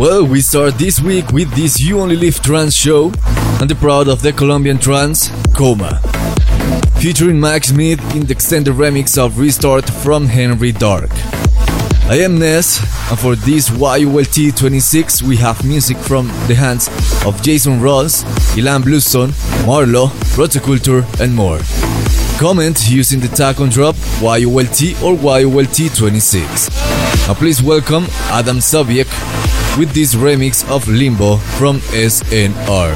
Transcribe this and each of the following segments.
Well, we start this week with this You Only Live Trance show and the proud of the Colombian trance, Coma. Featuring Max Smith in the extended remix of Restart from Henry Dark. I am Ness, and for this YOLT 26 we have music from the hands of Jason Ross, Ilan Bluestone, Marlo, Protoculture, and more. Comment using the tag on drop YOLT or YOLT 26. Now please welcome Adam Sobiek with this remix of Limbo from SNR.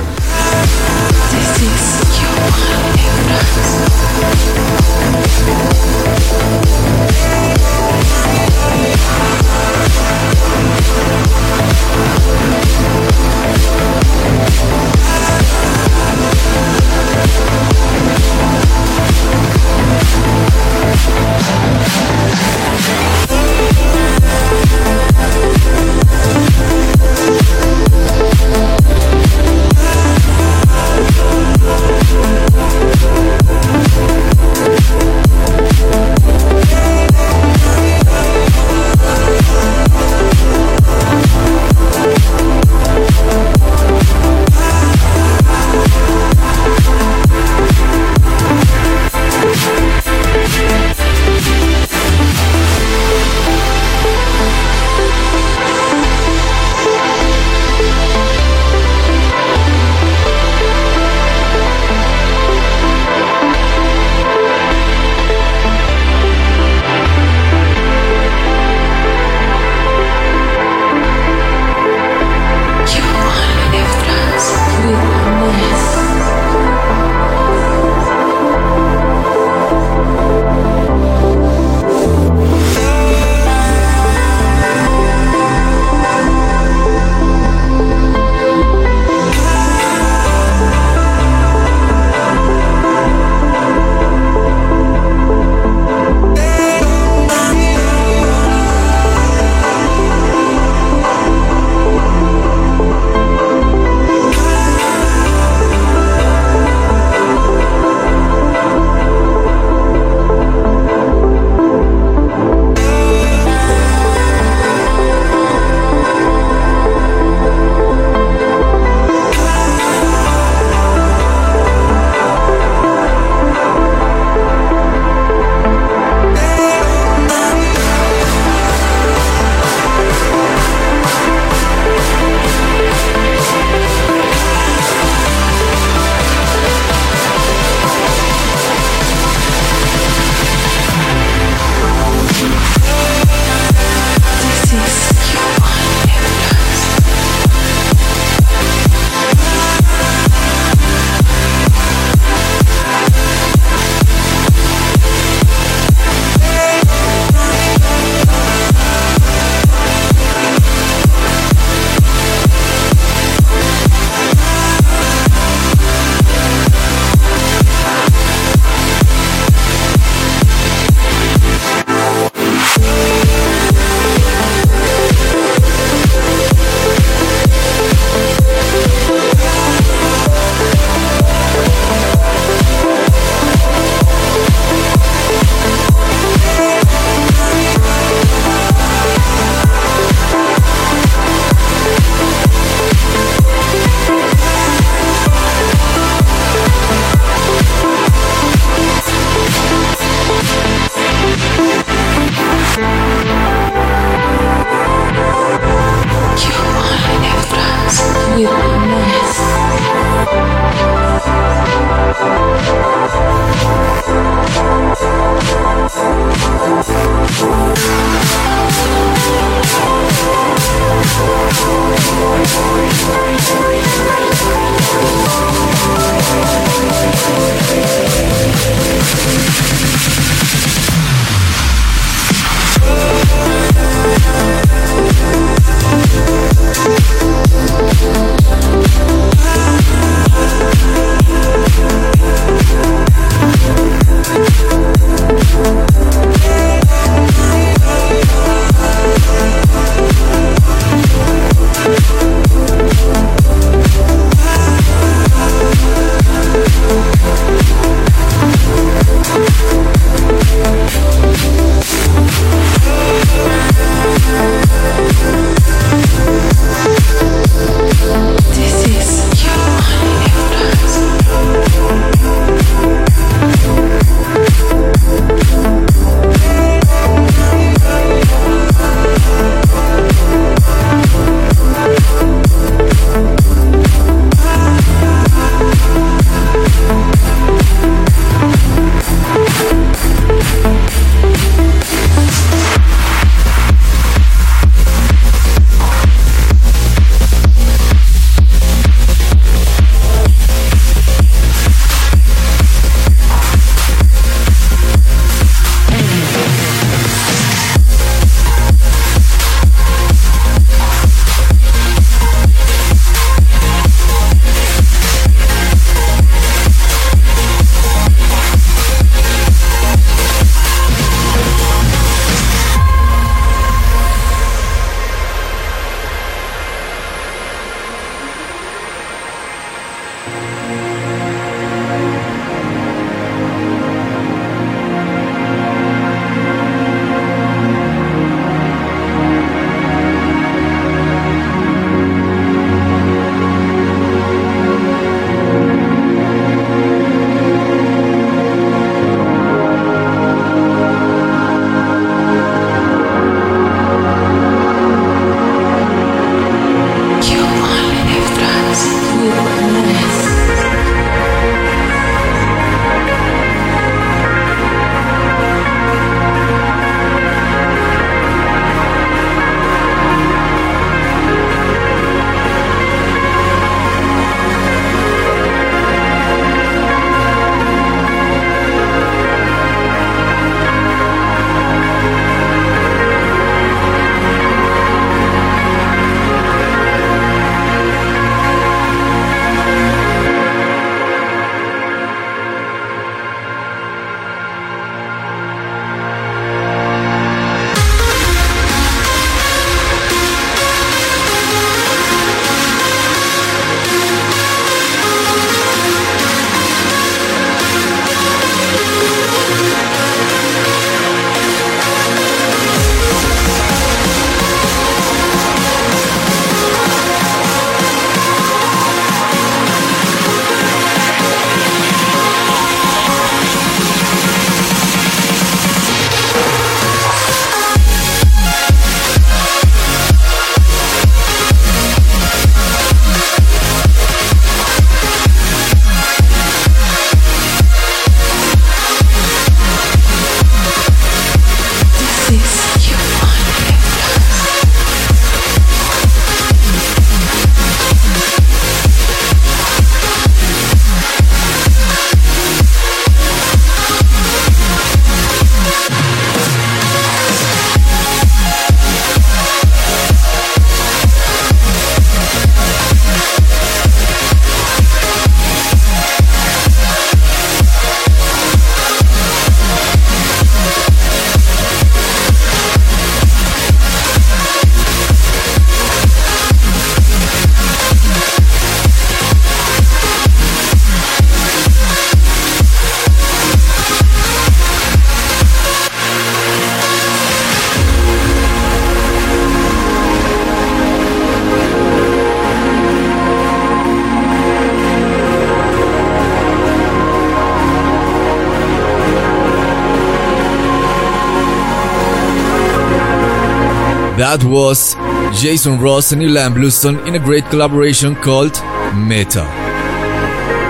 Was Jason Ross and Ilan Bluestone in a great collaboration called Meta.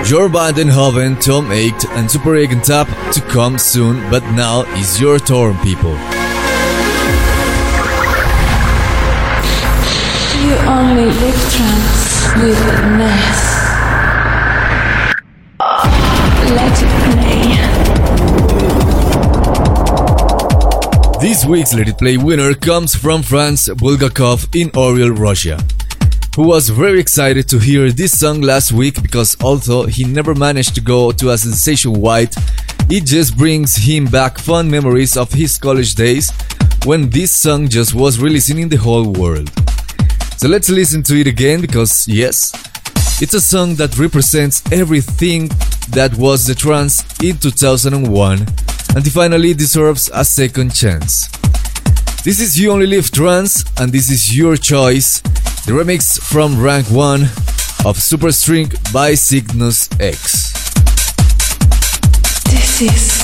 Your band and Hoven, Tom 8 and Super8 and Tab to come soon, but now is your turn, people. You only live trance with Ness. Week's Let It Play winner comes from France Bulgakov in Oryol, Russia who was very excited to hear this song last week because although he never managed to go to a sensation white, it just brings him back fond memories of his college days when this song just was releasing in the whole world. So let's listen to it again because yes, it's a song that represents everything that was the trance in 2001 and finally deserves a second chance. This is You Only Live Trance and this is your choice the remix from Rank 1 of Superstring by Cygnus X. This is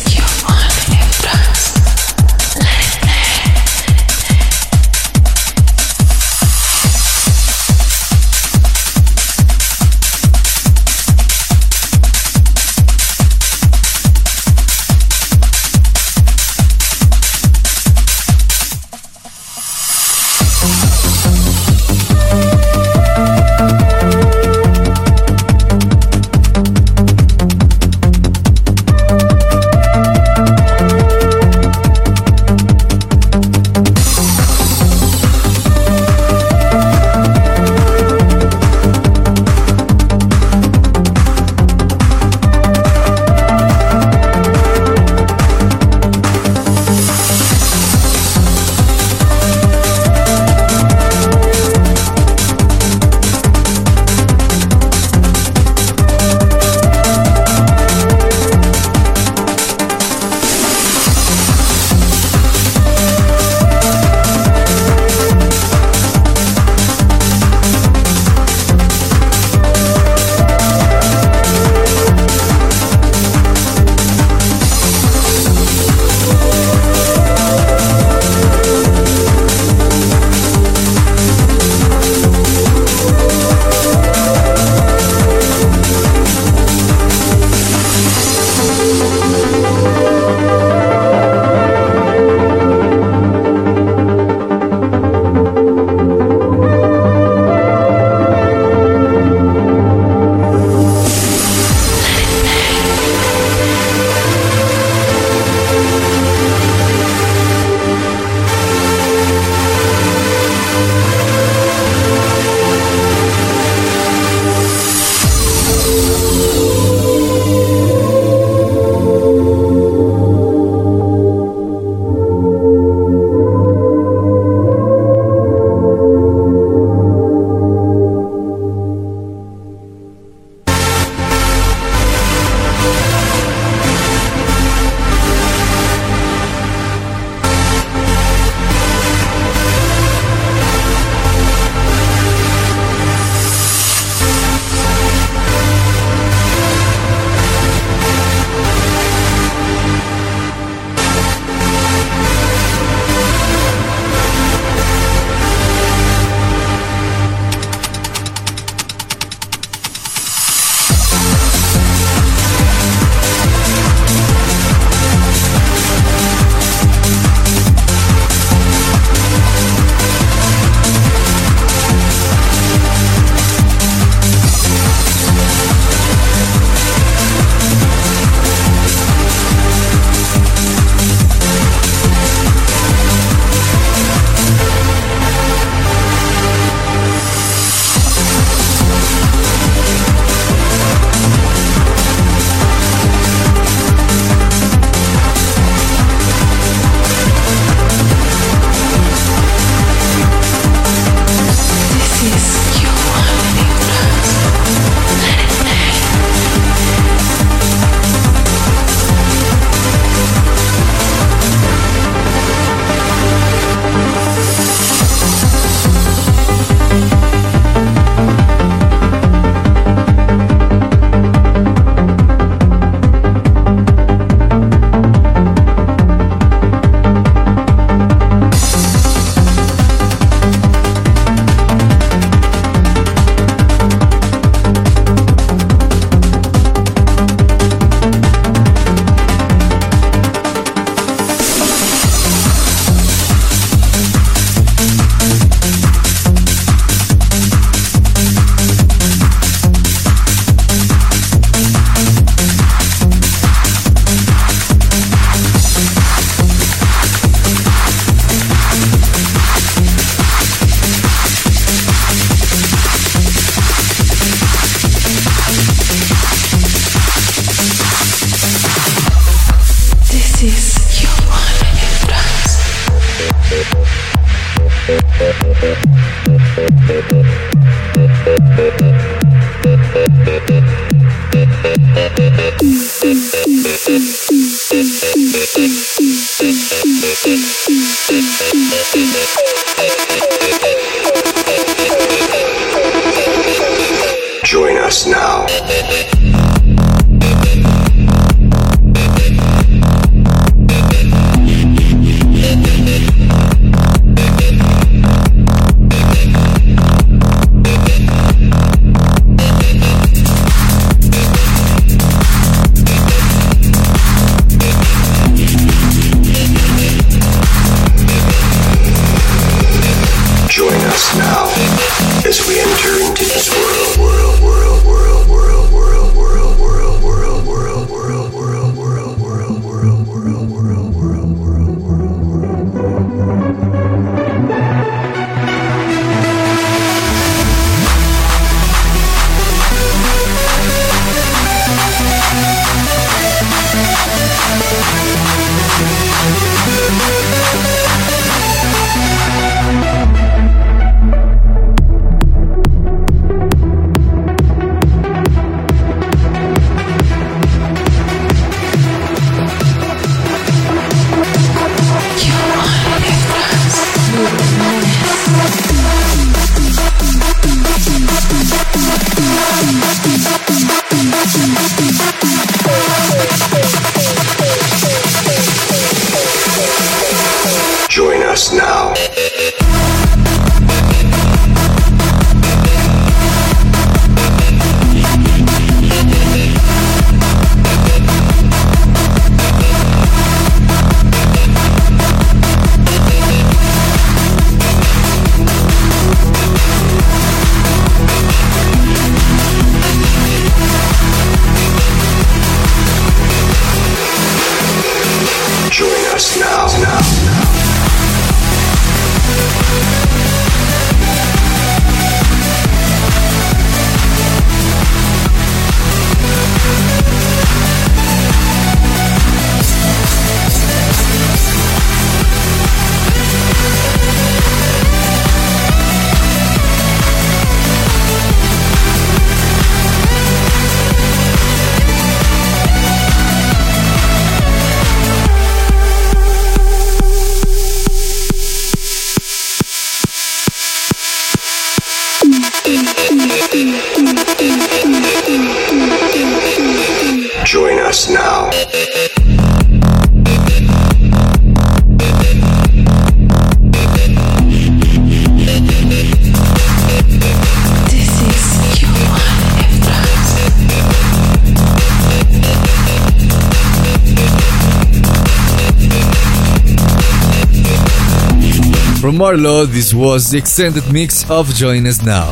Marlo, this was the extended mix of Join Us Now.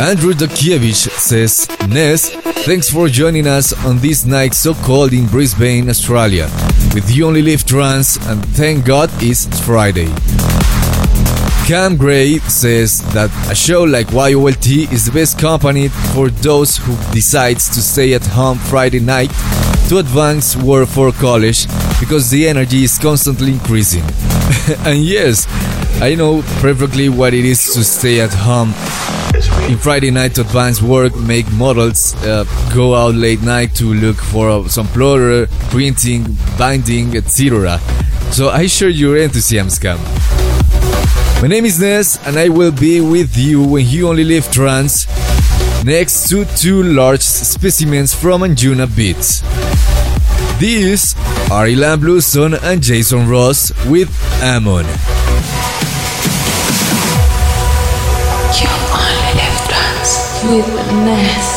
Andrew Dokiewicz says, Ness, thanks for joining us on this night so cold in Brisbane, Australia. With You Only Live Trance, and thank God it's Friday. Cam Gray says that a show like YOLT is the best company for those who decides to stay at home Friday night to advance work for college because the energy is constantly increasing. and yes, I know perfectly what it is to stay at home in Friday night to advance work, make models, uh, go out late night to look for some plotter, printing, binding, etc. So I share your enthusiasm. My name is Ness, and I will be with you when you only live trance next to two large specimens from Anjunabeats. These are Ilan Bluestone and Jason Ross with Amun. You only live with.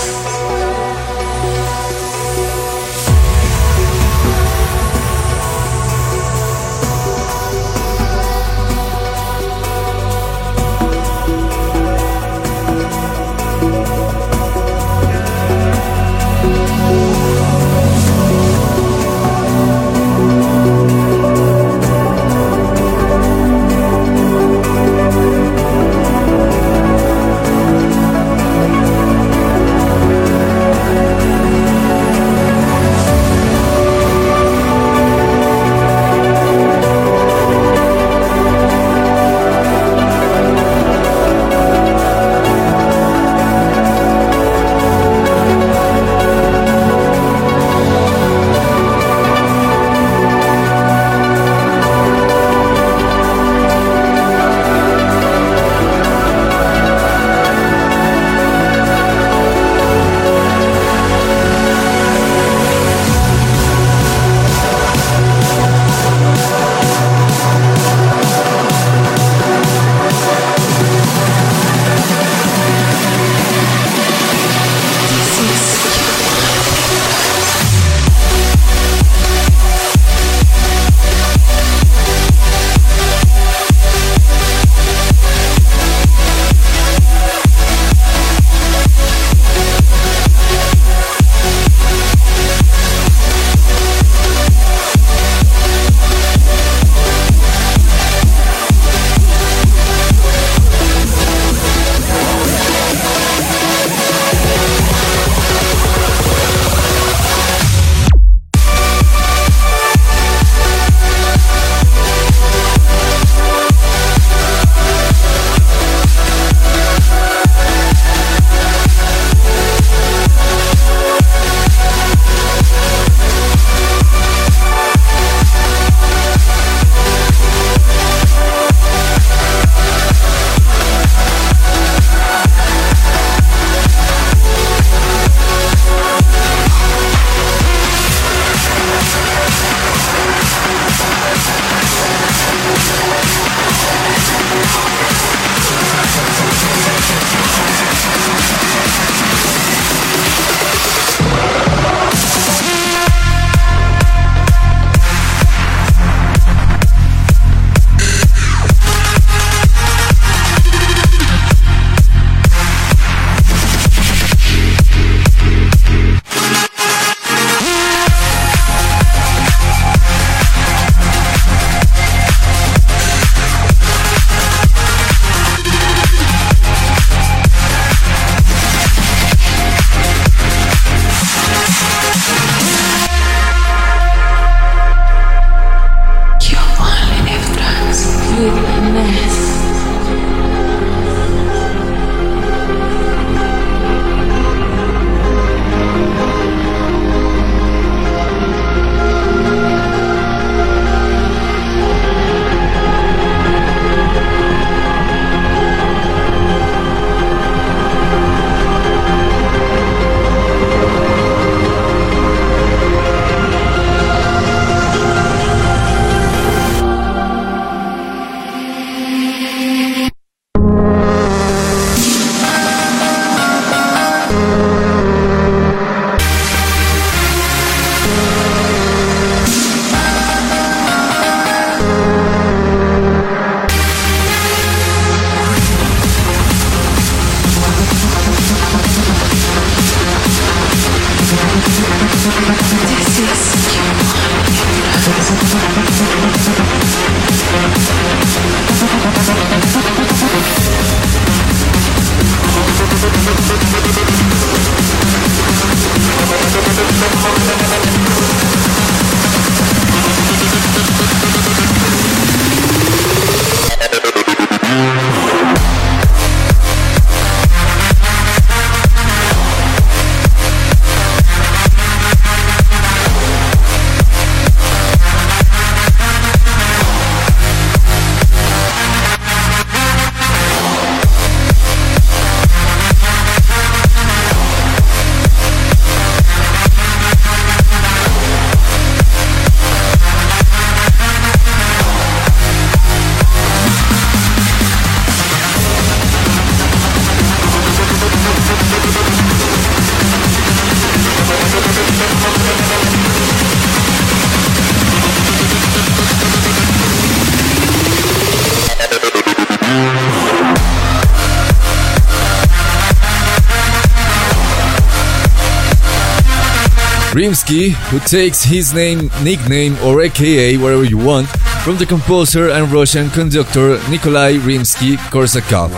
Rimsky, who takes his name, nickname, or aka, whatever you want, from the composer and Russian conductor Nikolai Rimsky-Korsakov,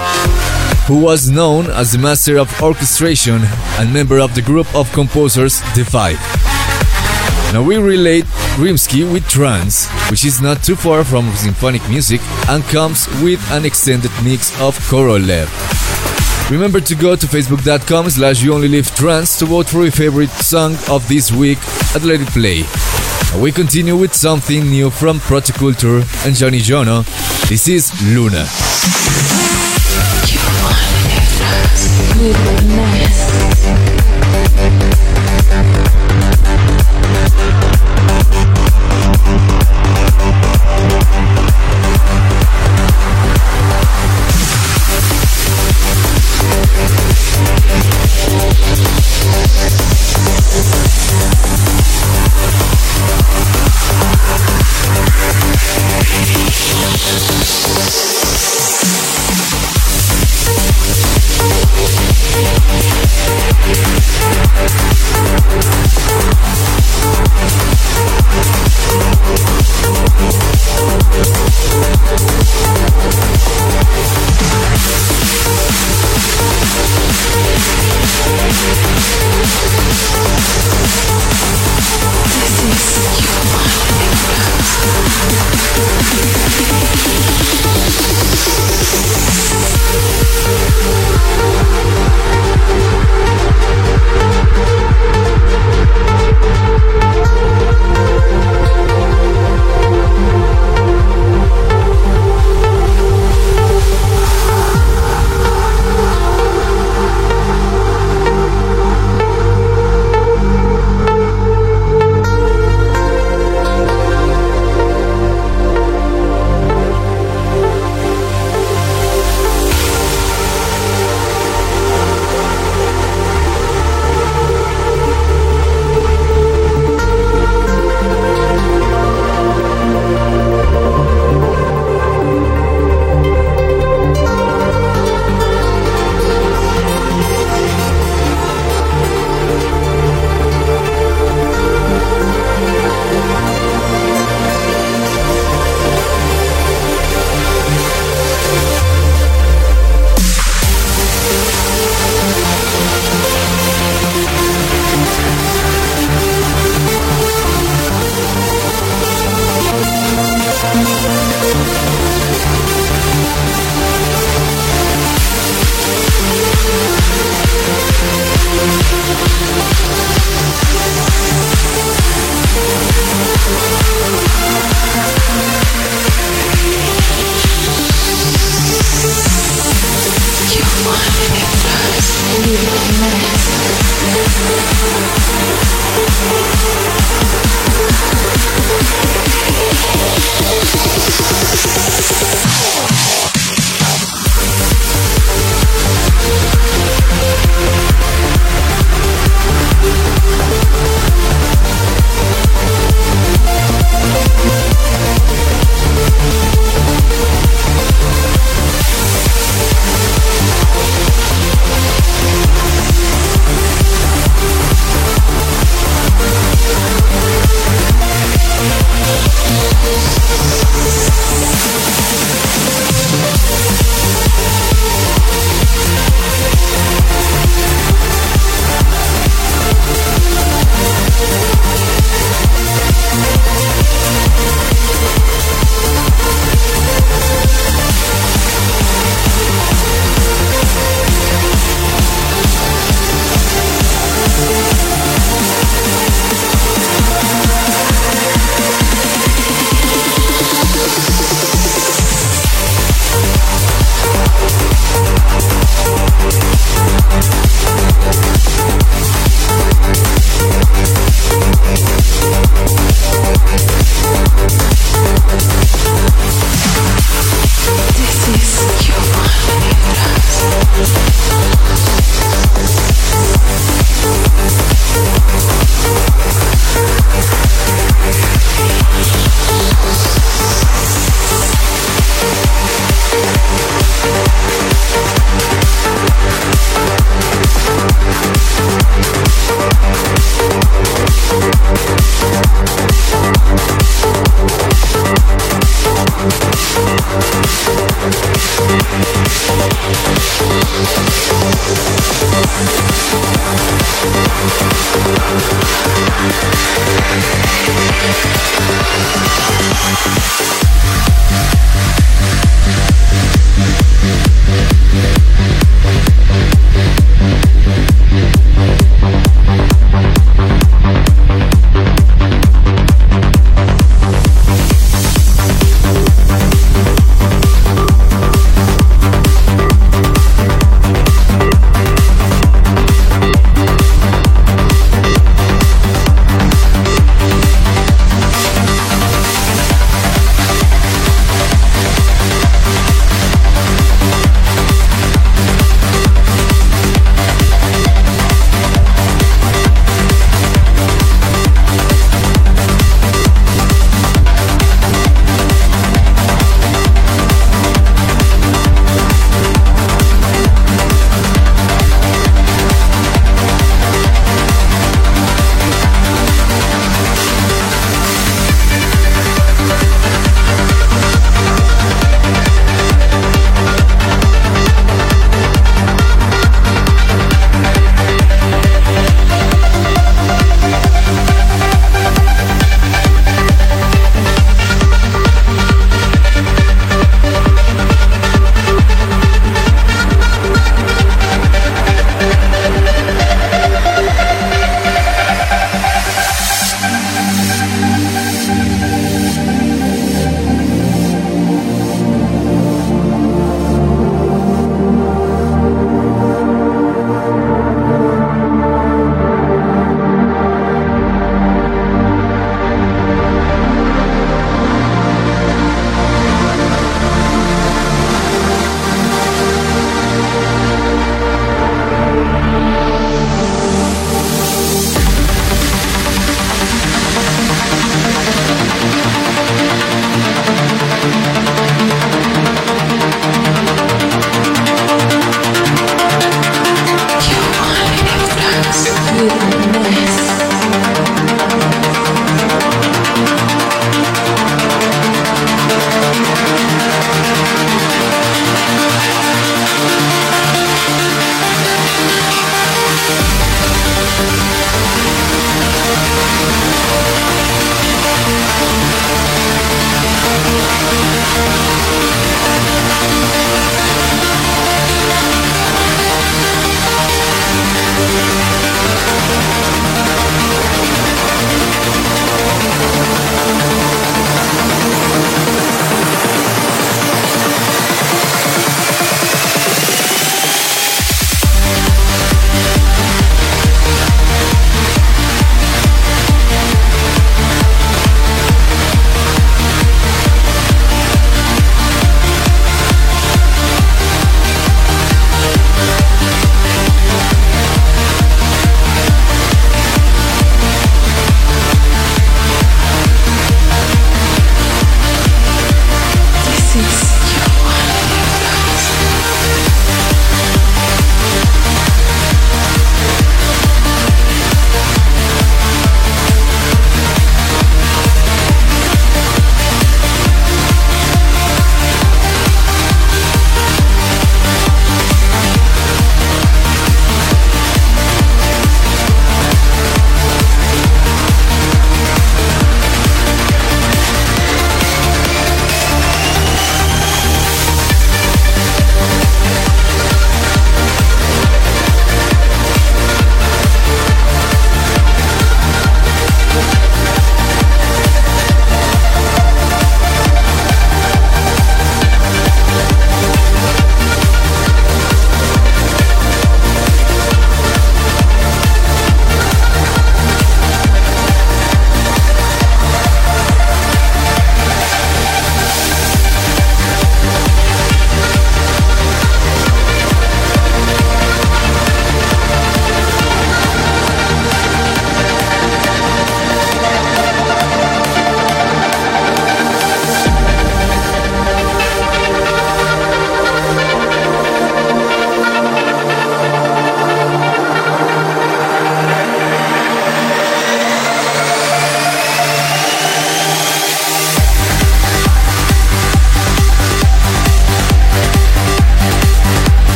who was known as the master of orchestration and member of the group of composers The Five. Now we relate Rimsky with trance, which is not too far from symphonic music and comes with an extended mix of Korolev. Remember to go to facebook.com slash you only live trance to vote for your favorite song of this week at Let It Play. Now we continue with something new from Protoculture and Johnny Yono. This is Luna.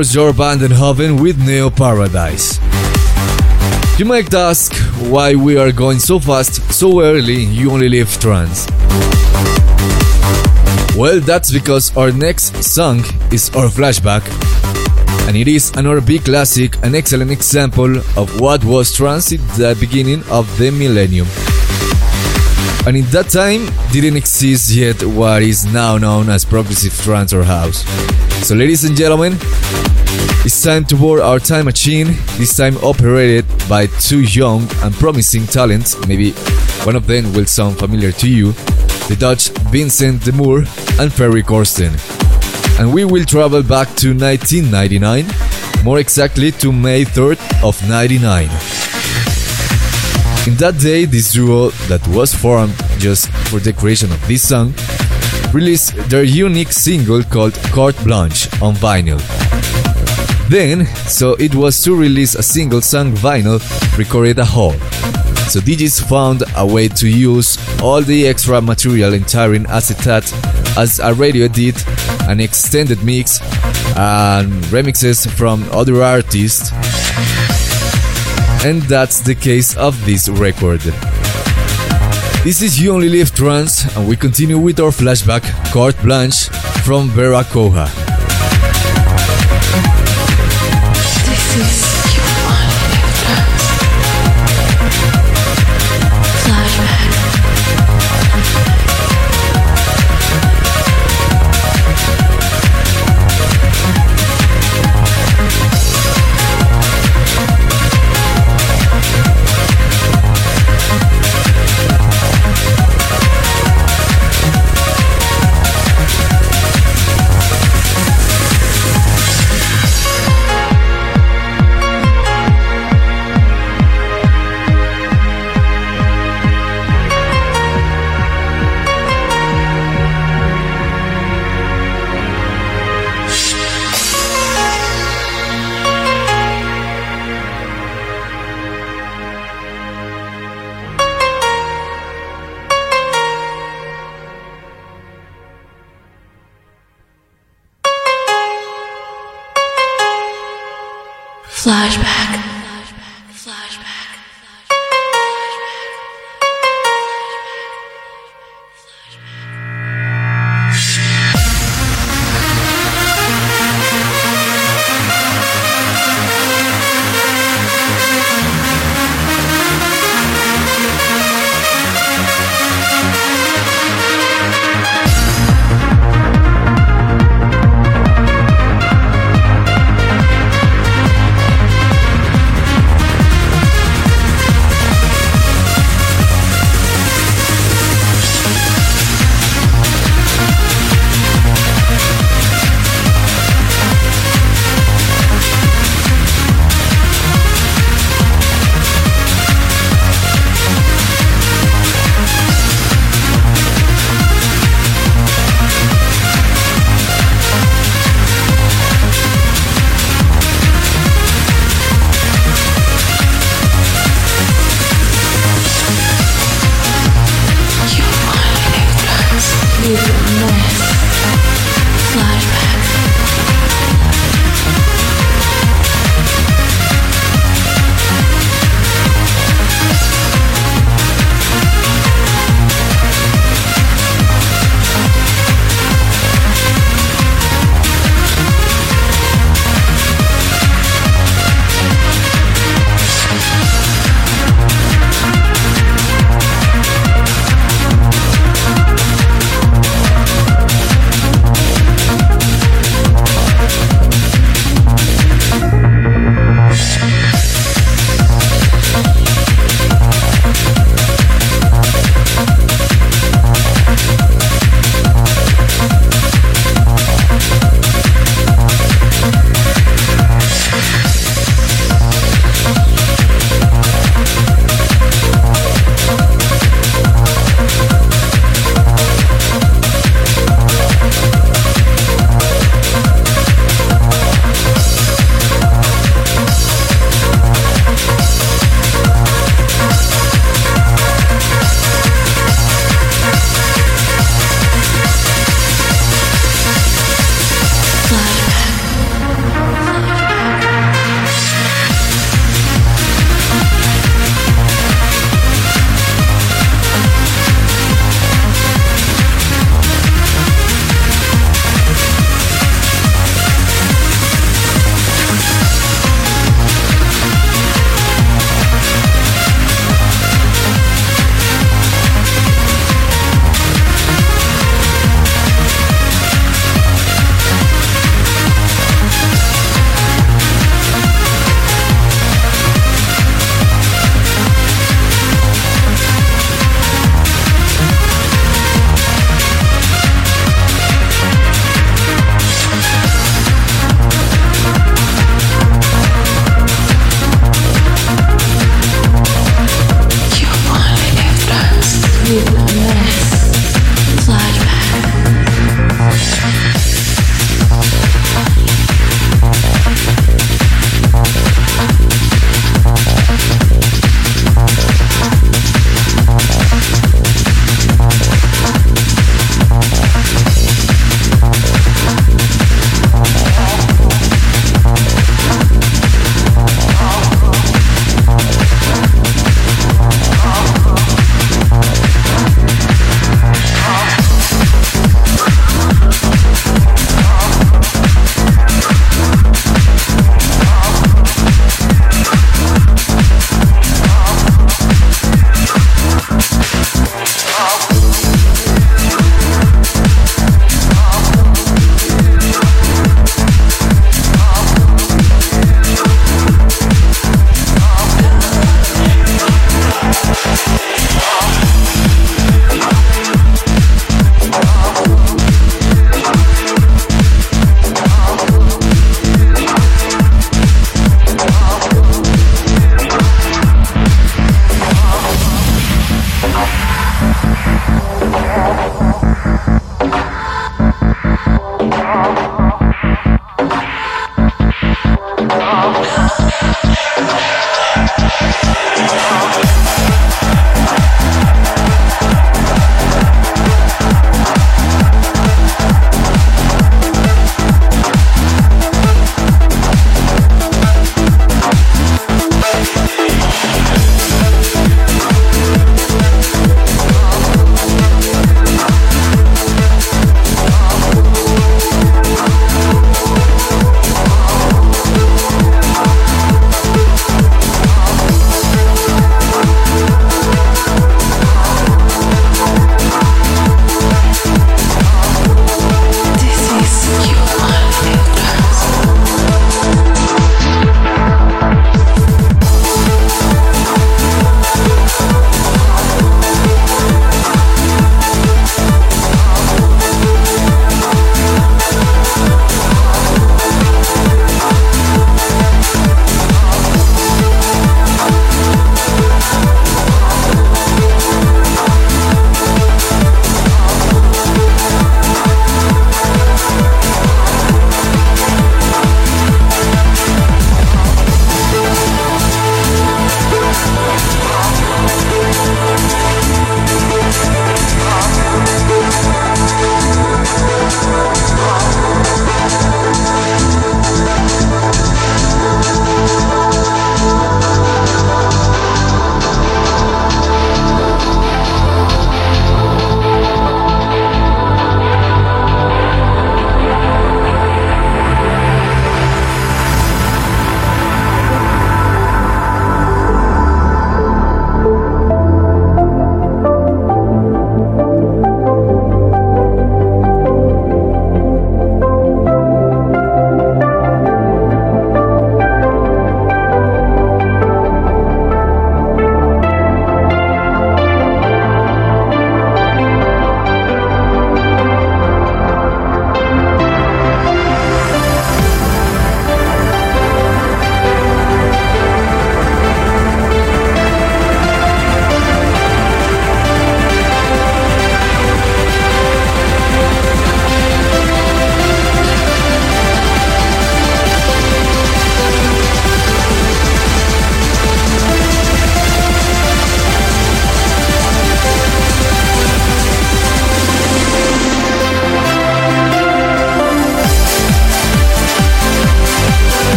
Was your Vandenhoven with Neo Paradise. You might ask why we are going so fast, so early You Only Live Trance. Well, that's because our next song is our flashback, and it is another big classic, an excellent example of what was trance at the beginning of the millennium. And in that time, didn't exist yet what is now known as progressive trance or house. So, ladies and gentlemen, it's time to board our time machine, this time operated by two young and promising talents. Maybe one of them will sound familiar to you the Dutch Vincent de Moor and Ferry Corsten. And we will travel back to 1999, more exactly to May 3rd of 99. In that day, this duo that was formed just for the creation of this song released their unique single called Carte Blanche on vinyl. Then, so it was to release a single song vinyl recorded at home. So DJs found a way to use all the extra material in entering acetate as a radio did, an extended mix, and remixes from other artists. And that's the case of this record. This is You Only Live Trance, and we continue with our flashback, Carte Blanche from Veracocha.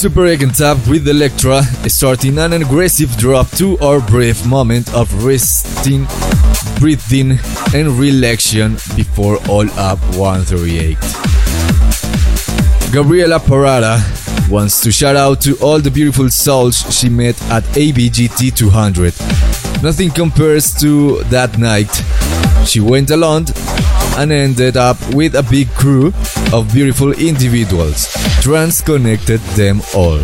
Super8 & Tab with Electra, starting an aggressive drop to our brief moment of resting, breathing, and relaxation before All Up 138. Gabriela Parada wants to shout out to all the beautiful souls she met at ABGT 200. Nothing compares to that night. She went alone and ended up with a big crew of beautiful individuals. Trans connected them all.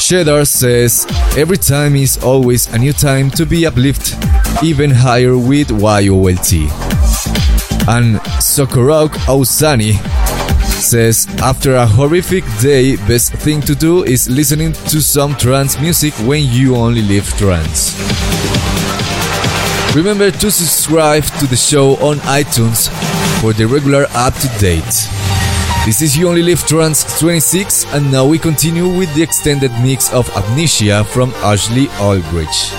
Cheddar says, Every time is always a new time to be uplifted even higher with YOLT. And Sokorok Ausani says, After a horrific day, best thing to do is listening to some trance music when you only live trance. Remember to subscribe to the show on iTunes for the regular up to date. This is You Only Live Trance 26, and now we continue with the extended mix of Amnesia from Ashley Aldrich.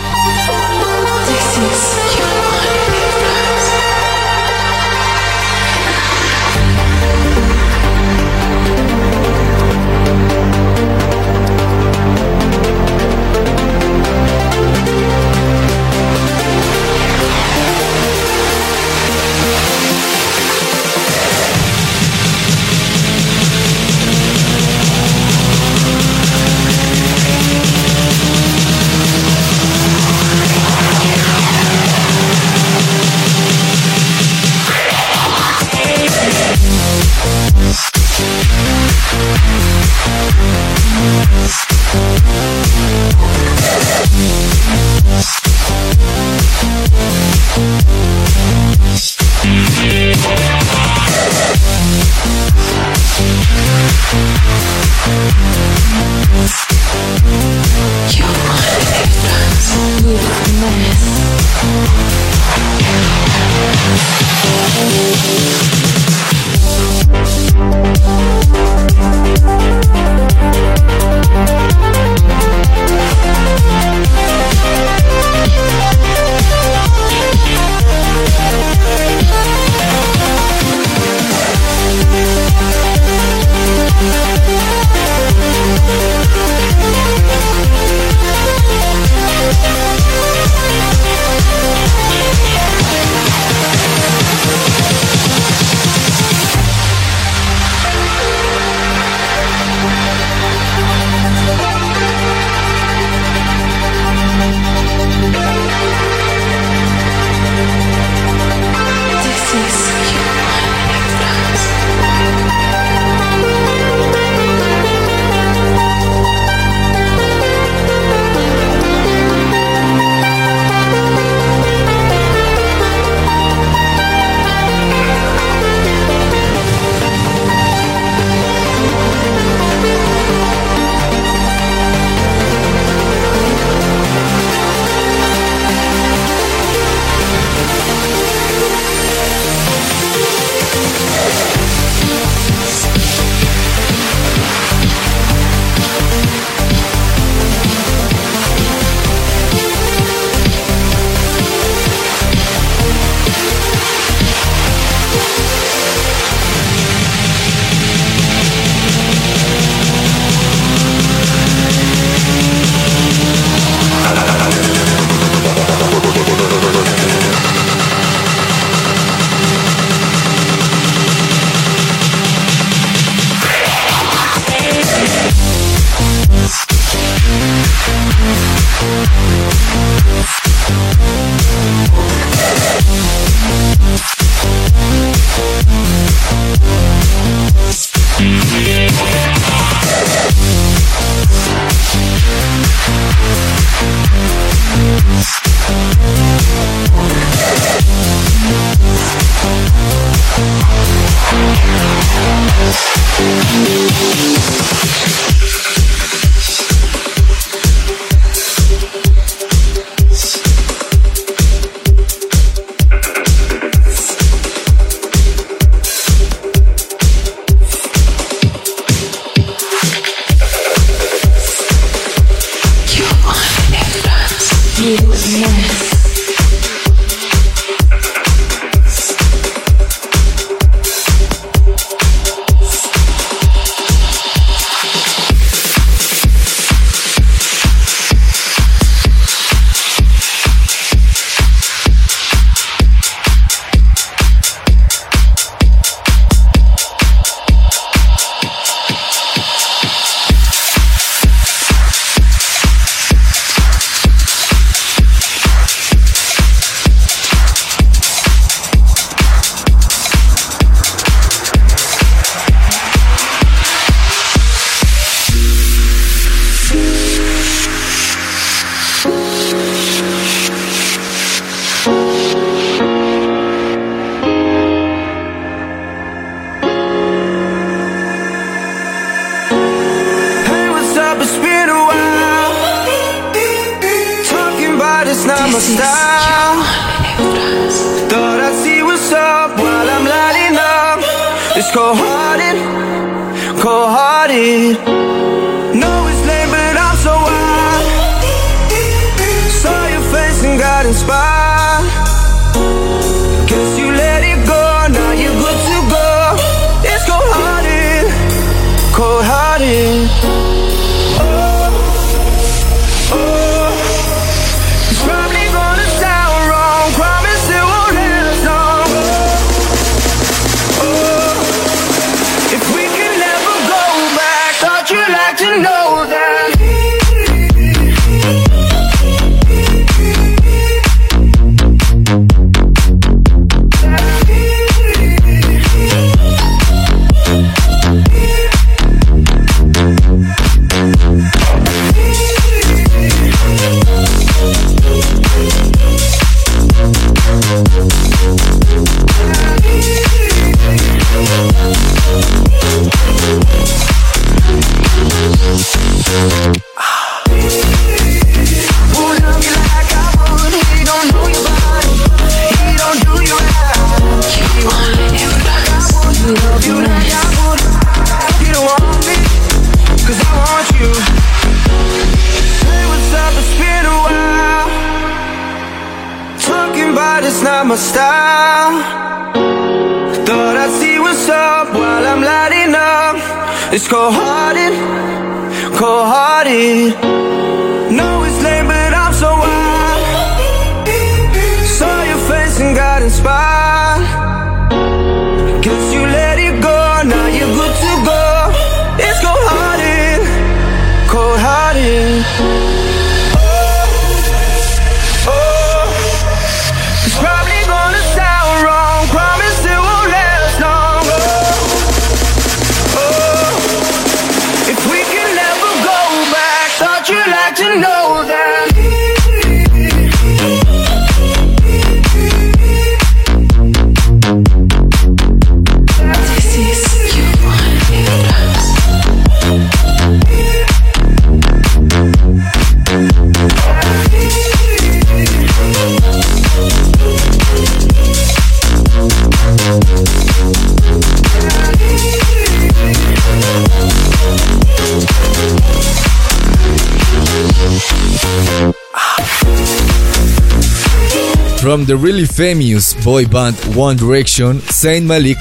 From the really famous boy band One Direction, Zayn Malik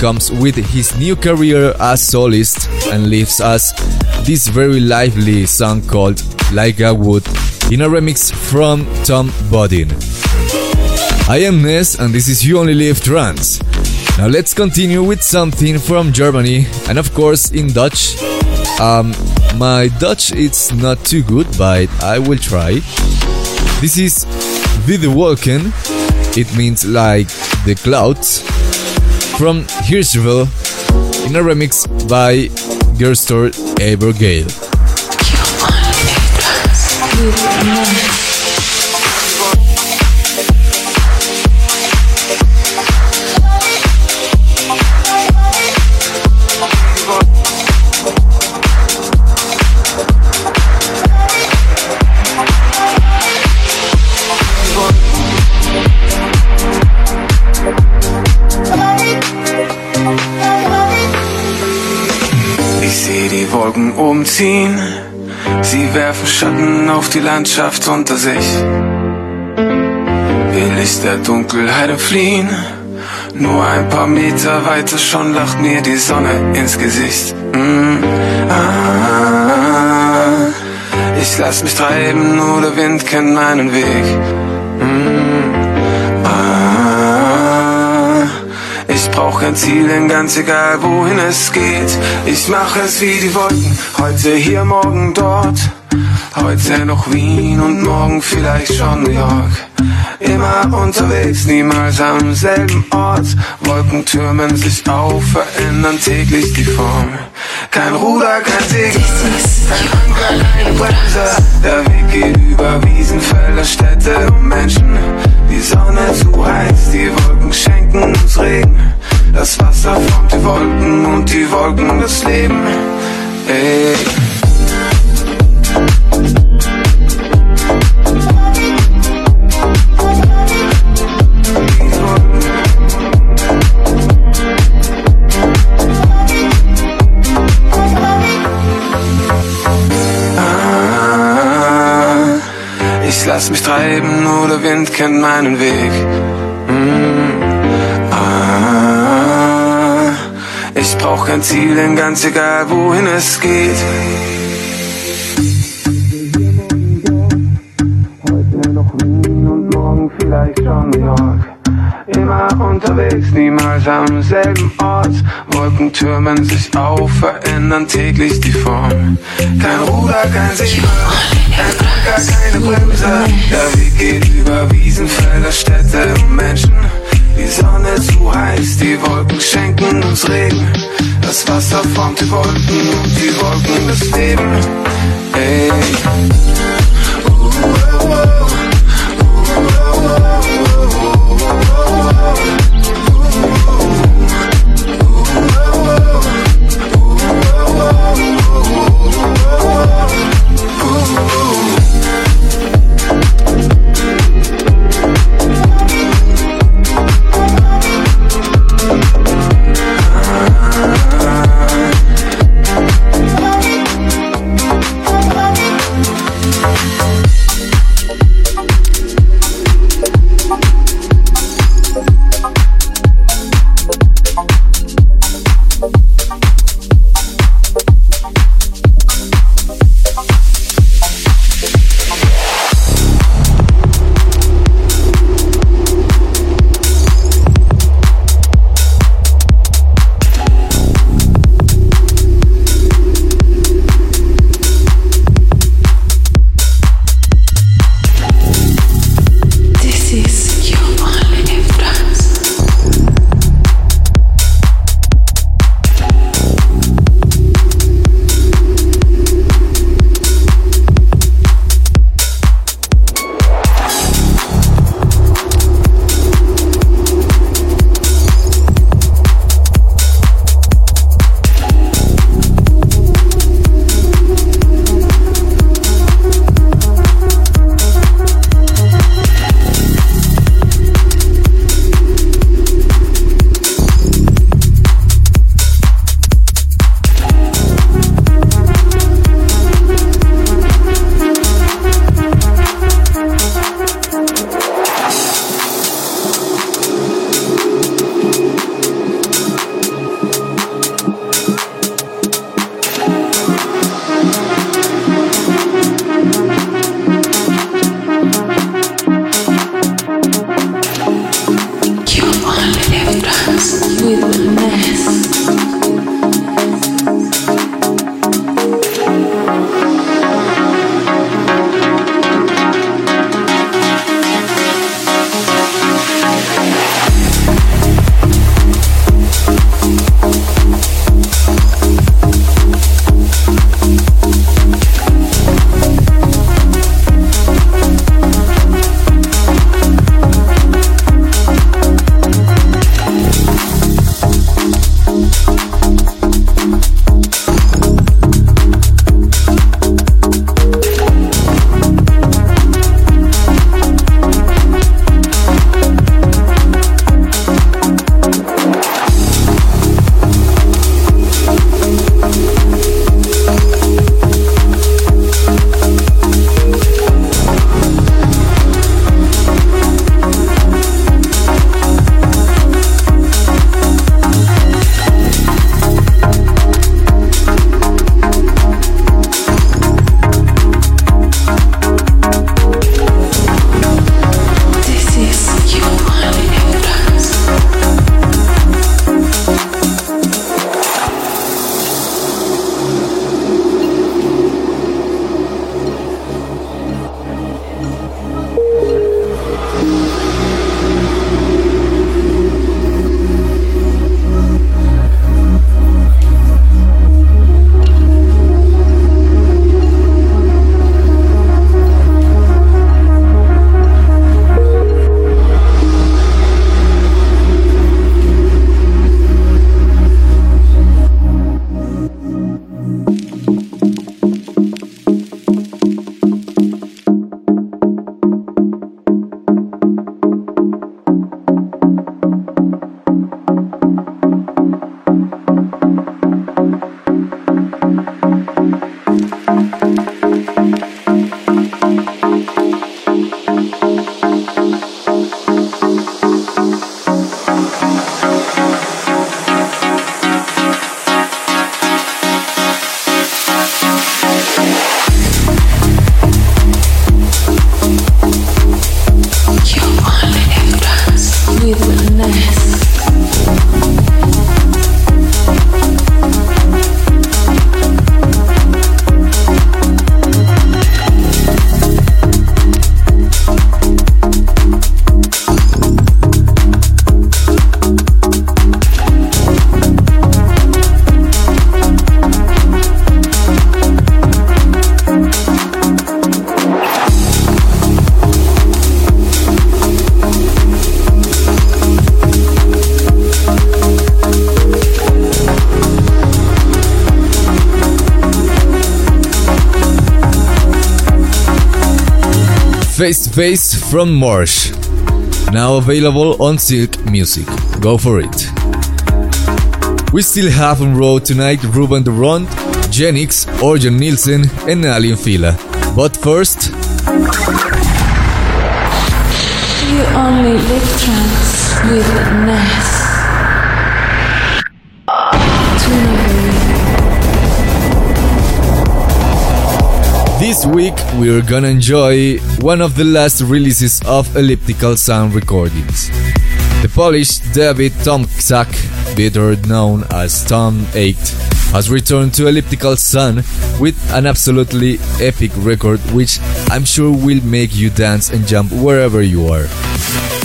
comes with his new career as solist and leaves us this very lively song called Like I Would in a remix from Tom Bodin. I am Ness and this is You Only Live Trance. Now let's continue with something from Germany and of course in Dutch. Um, my Dutch it's not too good, but I will try. This is Wolken. It means like the clouds. From Hirschville in a remix by Gerstor Abergale. Wolken umziehen, sie werfen Schatten auf die Landschaft unter sich. Will ich der Dunkelheit entfliehen? Nur ein paar Meter weiter schon lacht mir die Sonne ins Gesicht. Mm, ah, ich lass mich treiben, nur der Wind kennt meinen Weg. Brauch kein Ziel, denn ganz egal wohin es geht. Ich mache es wie die Wolken, heute hier, morgen dort. Heute noch Wien und morgen vielleicht schon New York. Immer unterwegs, niemals am selben Ort. Wolken türmen sich auf, verändern täglich die Form. Kein Ruder, kein Segel, kein Anker, keine Bremse. Der Weg geht über Wiesen, Felder, Städte und Menschen. Die Sonne zu heiß, die Wolken schenken uns Regen. Das Wasser formt die Wolken und die Wolken das Leben. Ey. Ah, ich Lass mich treiben, nur der Wind kennt meinen Weg. Mm. Ich brauch kein Ziel, denn ganz egal wohin es geht. Heute noch Wien und morgen vielleicht schon New York. Immer unterwegs, niemals am selben Ort. Wolken türmen sich auf, verändern täglich die Form. Kein Ruder, kein Segel, kein Anker, keine Bremse. Der Weg geht über Wiesen, Felder, Städte und Menschen. Die Sonne zu heiß, die Wolken schenken uns Regen. Das Wasser formt die Wolken und die Wolken das Leben. Ey. Uh, uh, uh. Face from Marsh. Now available on Silk Music. Go for it. We still have on road tonight Ruben de Ronde, Genix, Orjan Nilsen, and Aly & Fila. But first. You only live trance with Ness. Week we're gonna enjoy one of the last releases of Elliptical Sun recordings. The Polish David Tomczak, better known as Tom 8, has returned to Elliptical Sun with an absolutely epic record which I'm sure will make you dance and jump wherever you are.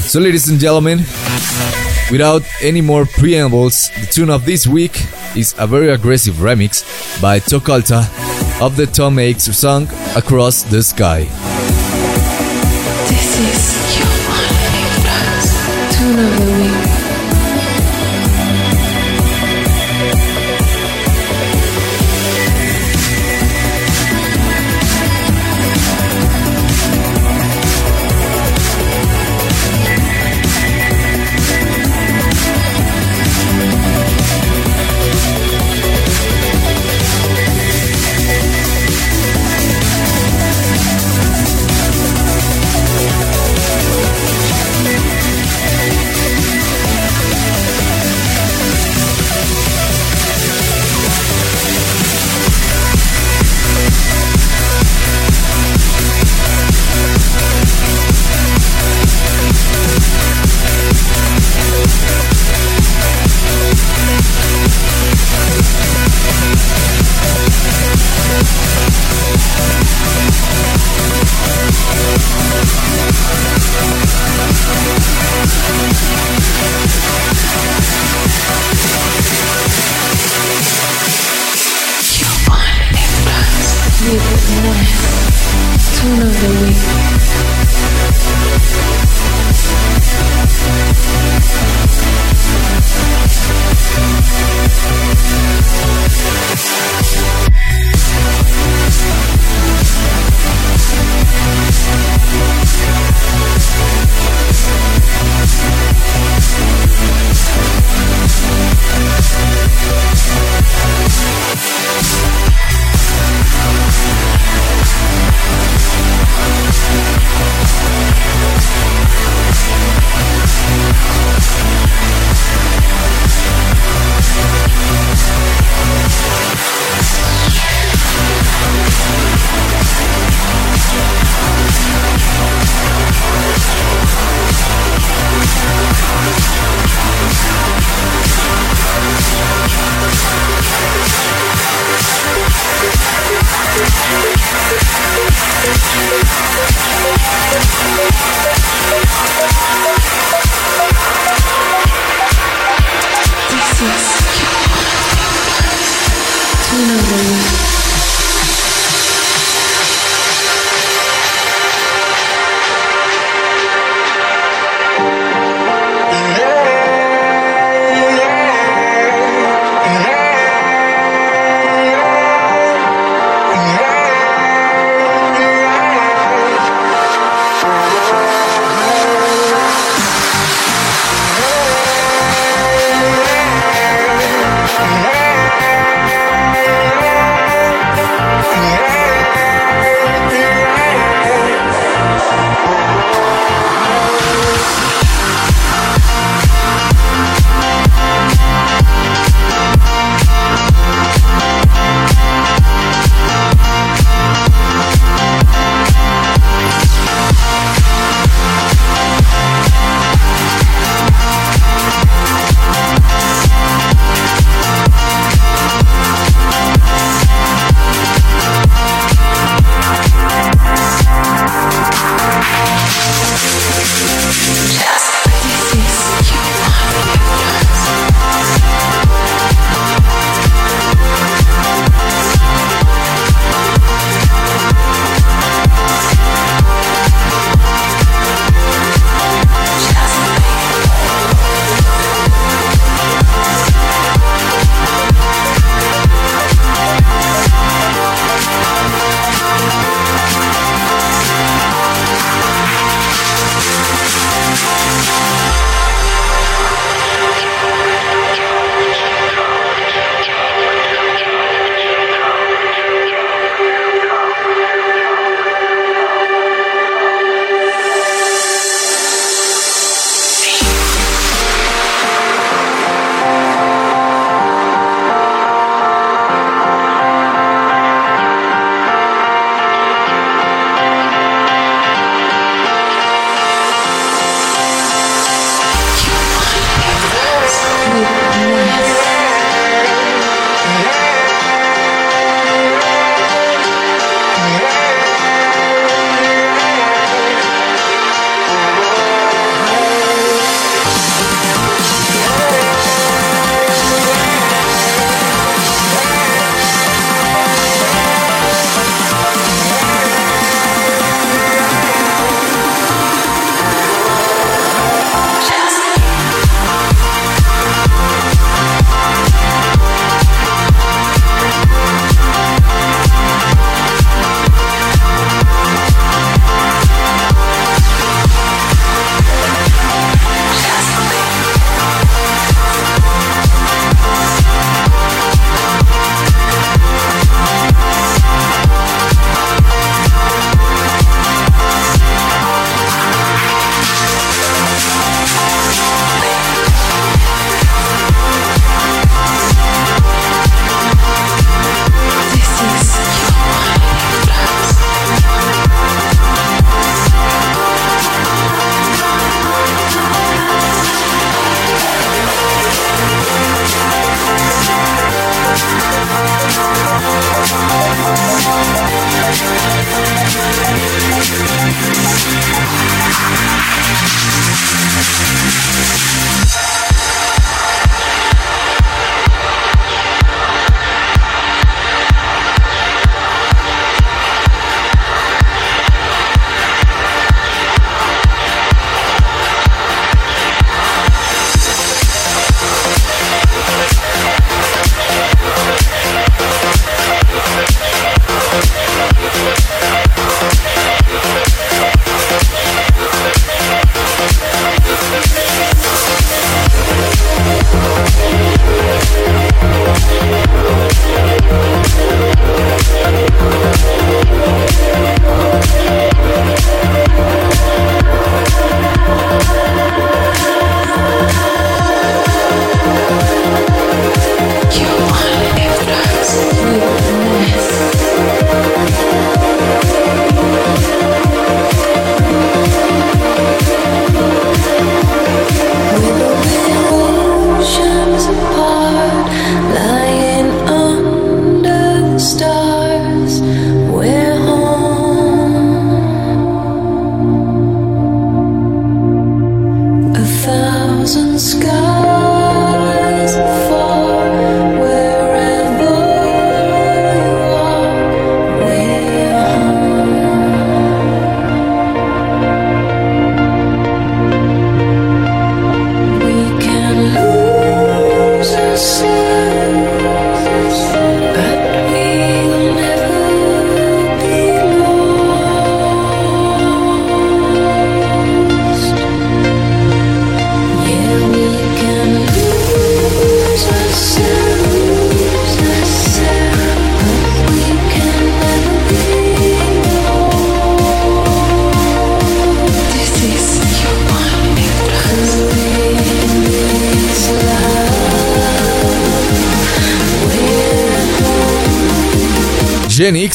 So ladies and gentlemen, without any more preambles, the tune of this week is a very aggressive remix by Tokalta of the Tom Aches song Across the Sky.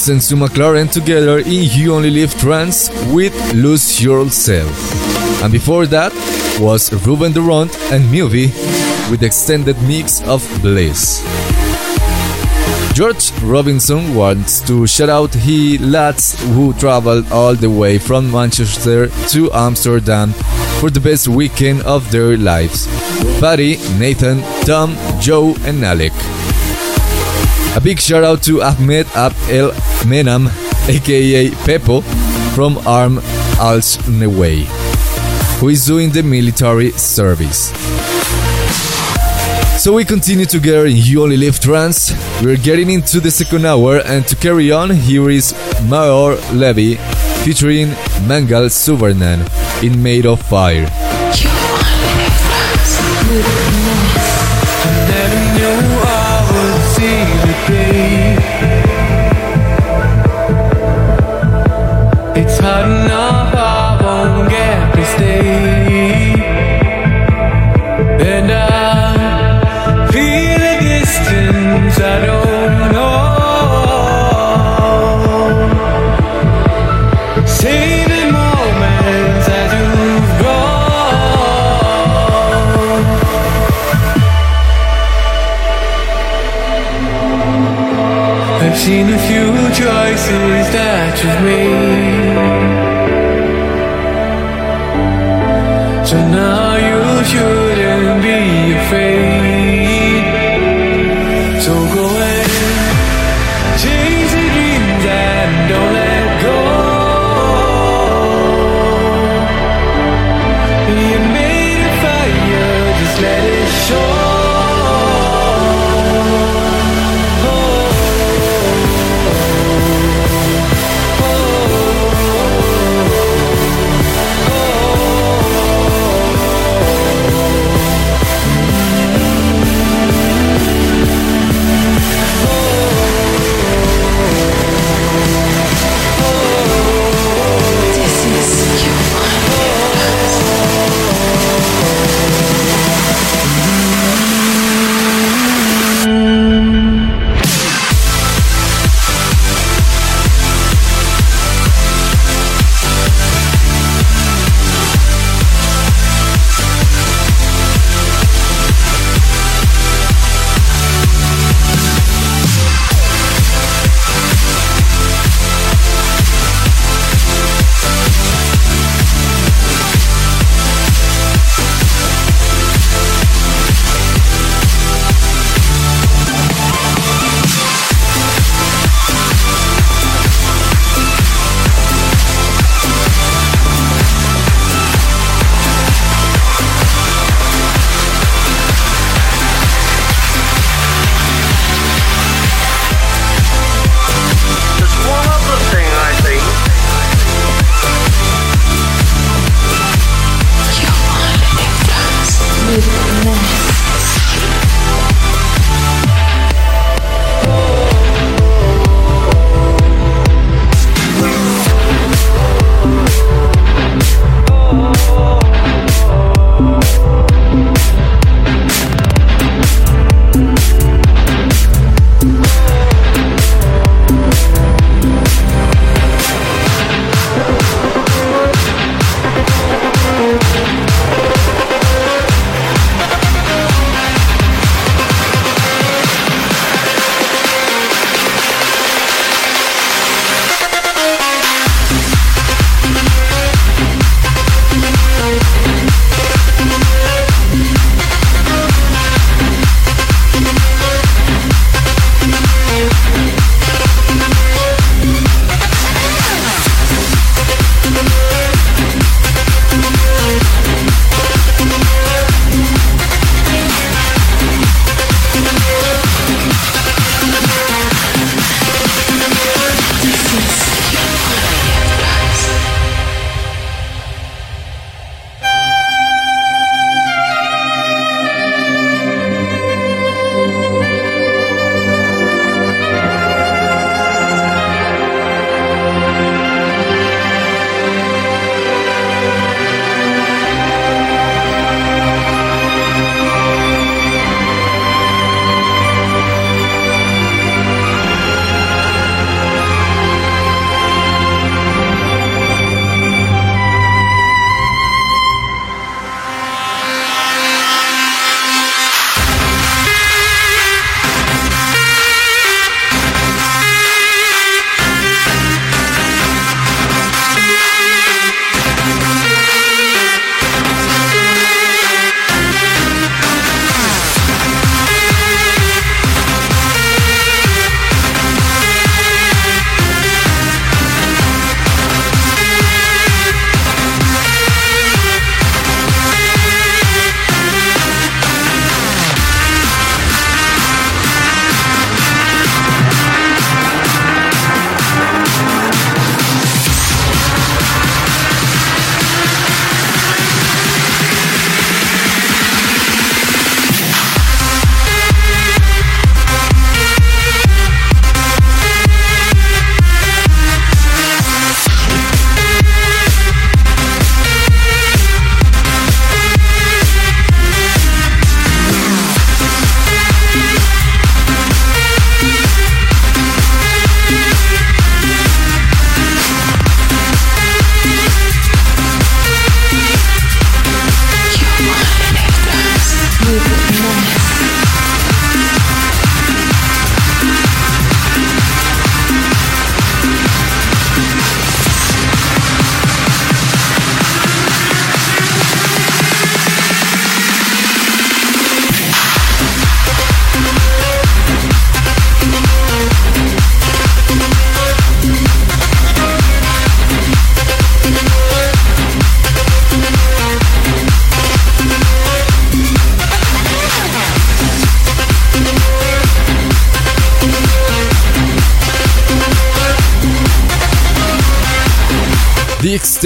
And Sue McLaren together in You Only Live Trance with Lose Yourself. And before that was Ruben de Ronde and Muvi with extended mix of Bliss. George Robinson wants to shout out he lads who traveled all the way from Manchester to Amsterdam for the best weekend of their lives. Patty, Nathan, Tom, Joe, and Alec. A big shout out to Ahmed Ab El Menam, aka Pepo, from Arm Als Neway, who is doing the military service. So we continue together in You Only Live Trance. We're getting into the second hour, and to carry on, here is Maor Levi featuring Mangal Suvarnan in Made of Fire.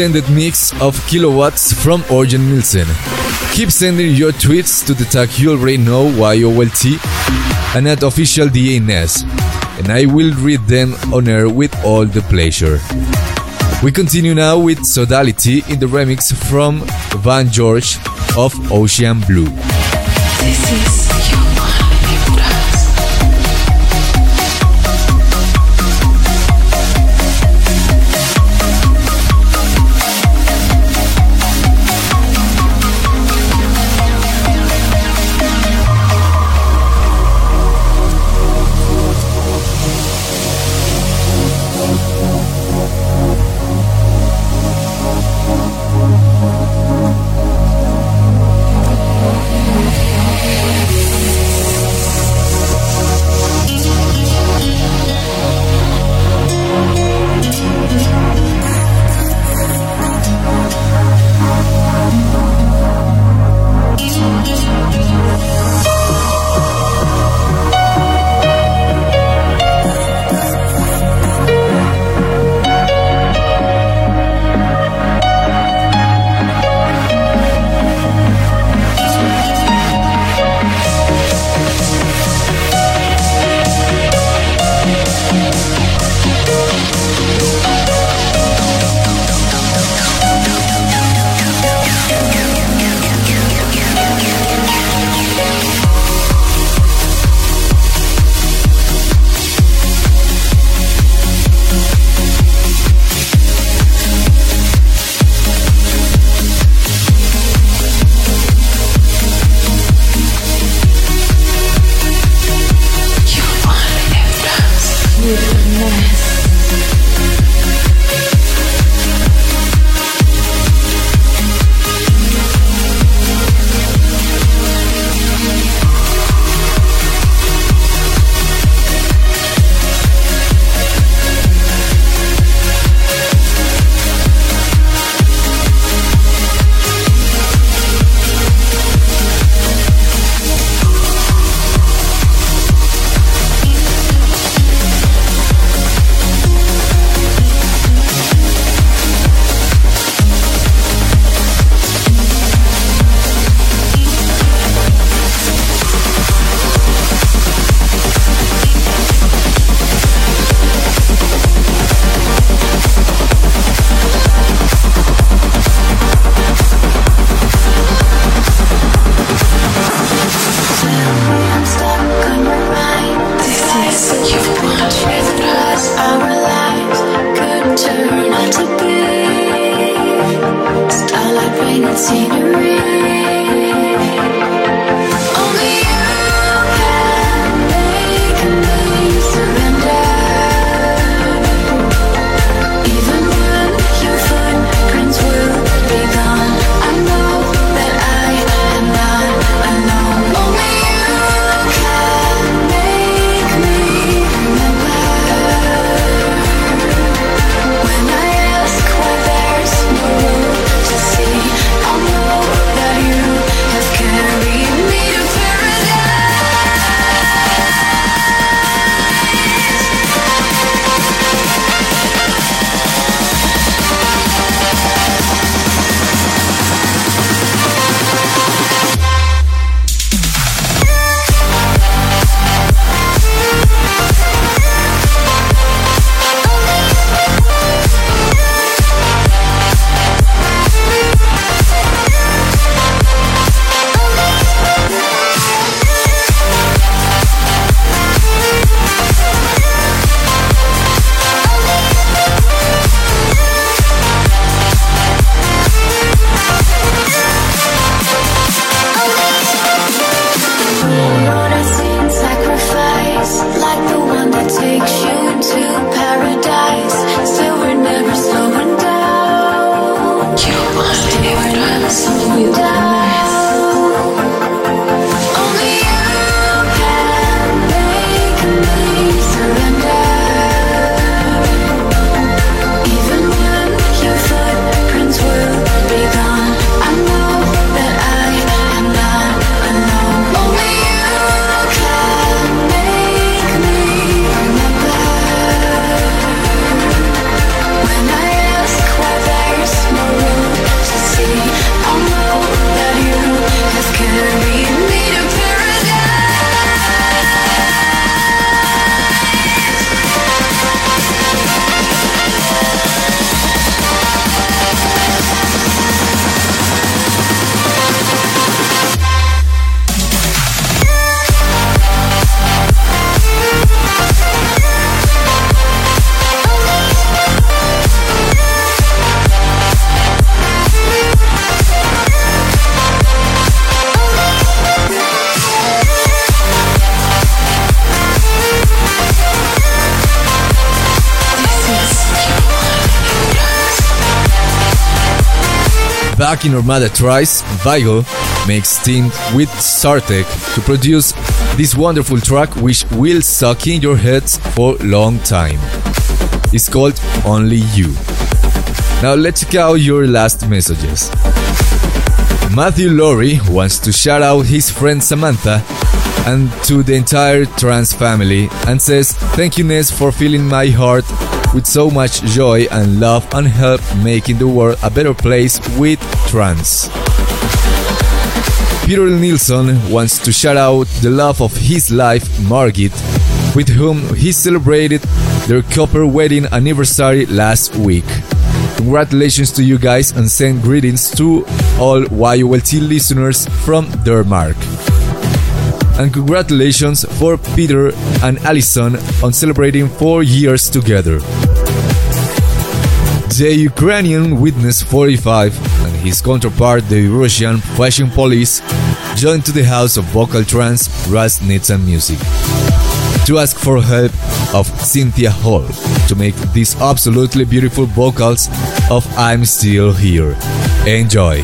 Extended mix of kilowatts from Orjan Nilsen. Keep sending your tweets to the tag you already know YOLT and at official DJ Ness, and I will read them on air with all the pleasure. We continue now with Sodality in the remix from Van George of Ocean Blue. In Armada Trice, Vigo makes team with Sartek to produce this wonderful track which will suck in your heads for a long time. It's called Only You. Now let's check out your last messages. Matthew Laurie wants to shout out his friend Samantha and to the entire trance family and says thank you Ness for filling my heart with so much joy and love and help making the world a better place with trance. Peter Nilsson wants to shout out the love of his life, Margit, with whom he celebrated their copper wedding anniversary last week. Congratulations to you guys and send greetings to all YOLT listeners from Denmark. And congratulations for Peter and Alison on celebrating four years together. The Ukrainian Witness 45 and his counterpart, the Russian Fashion Police, joined to the house of vocal trance Raz Nitsan Music to ask for help of Cynthia Hall to make these absolutely beautiful vocals of I'm Still Here. Enjoy!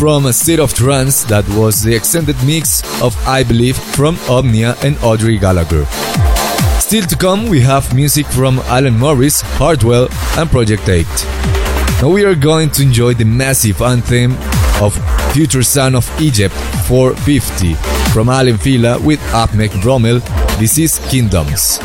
From a state of trance that was the extended mix of I Believe from Omnia and Audrey Gallagher. Still to come, we have music from Alan Morris, Hardwell, and Project 8. Now we are going to enjoy the massive anthem of Future Sound of Egypt 450 from Aly & Fila with Ahmed Romel. This is Kingdoms.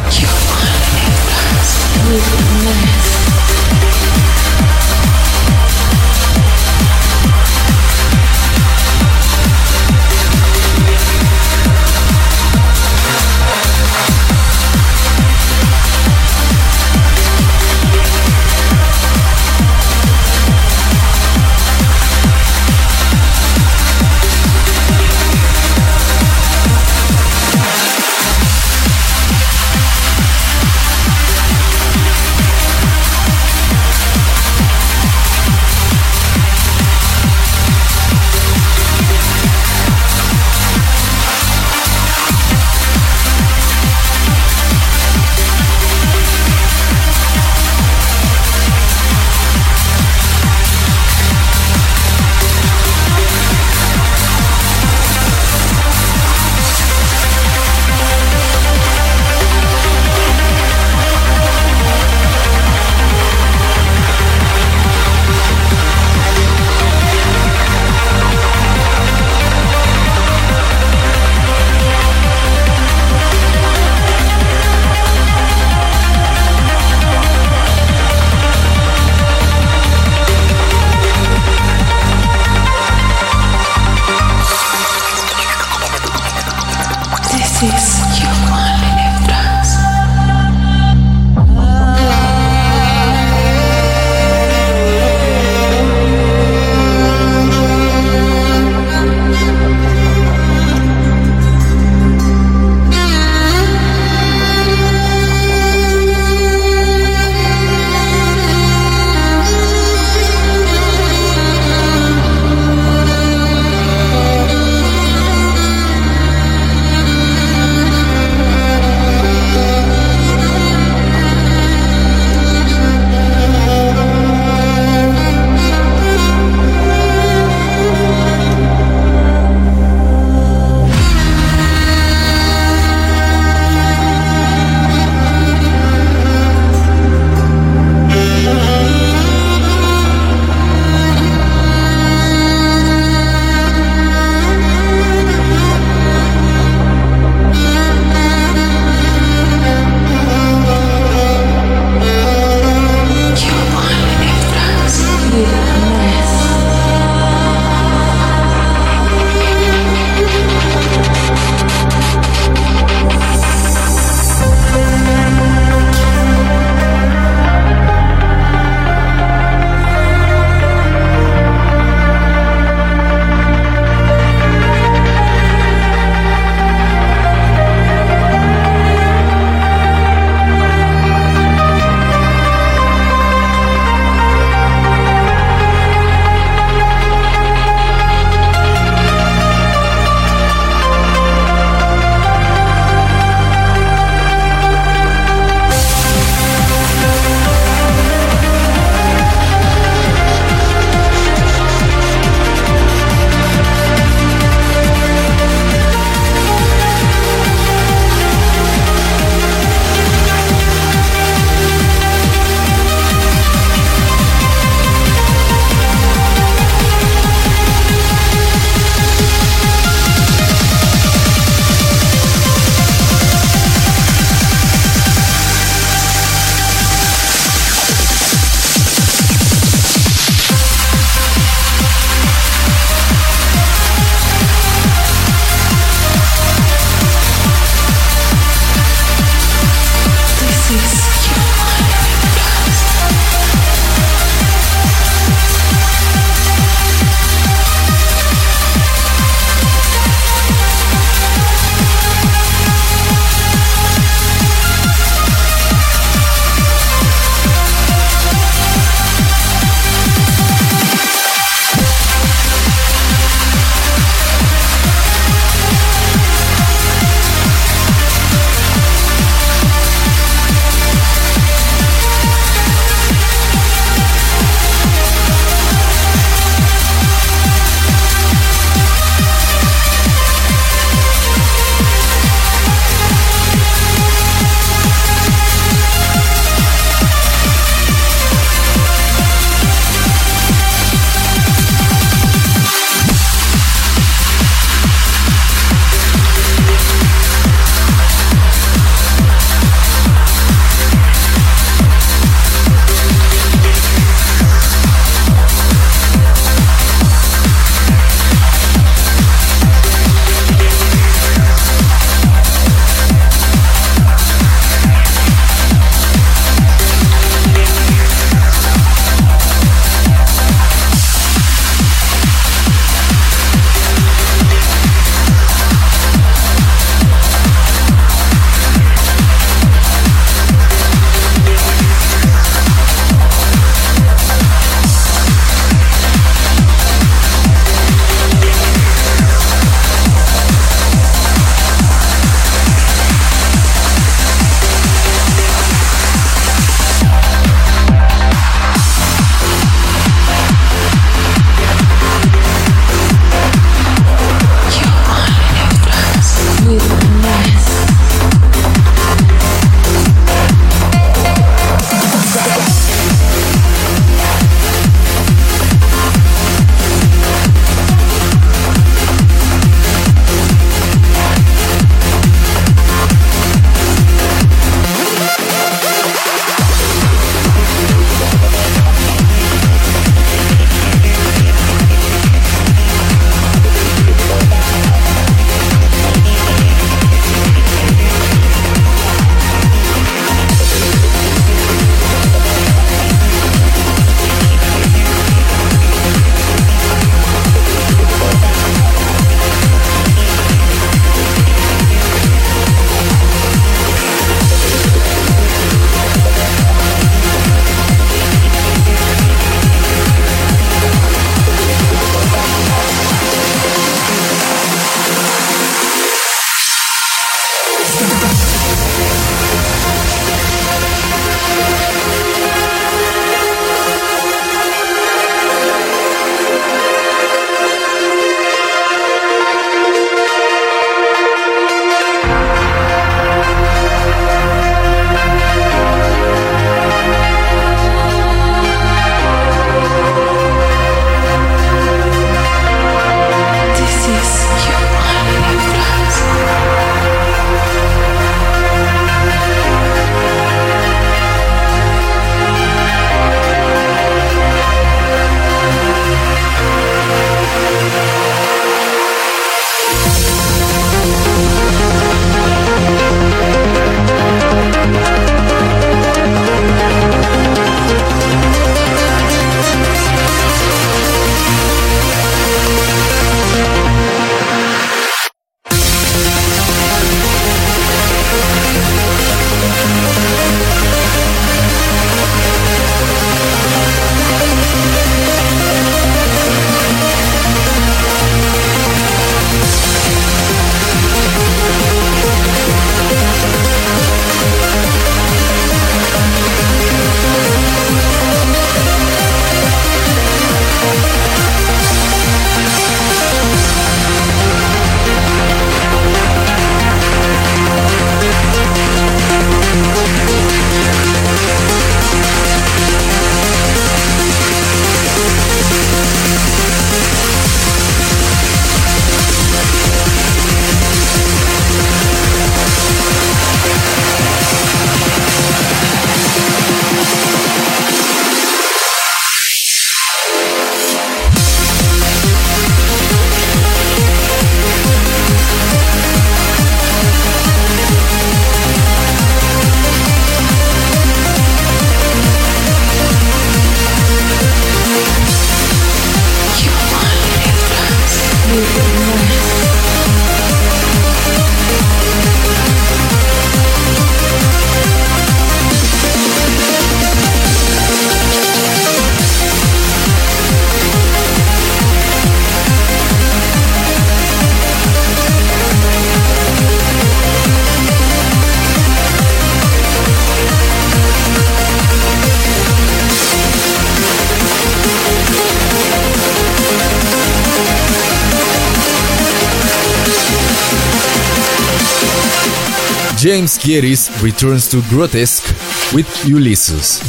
Kieris returns to Grotesque with Ulysses.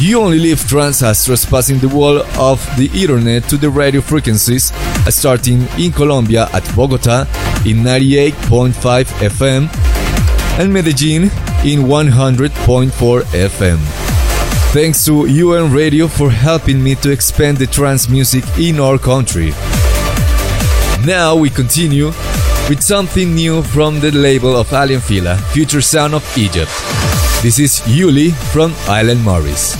You Only Live Trance has trespassing the wall of the internet to the radio frequencies, starting in Colombia at Bogota in 98.5 FM and Medellin in 100.4 FM. Thanks to UN Radio for helping me to expand the trance music in our country. Now we continue with something new from the label of Aly & Fila, Future Sound of Egypt. This is Yuli from Alan Morris.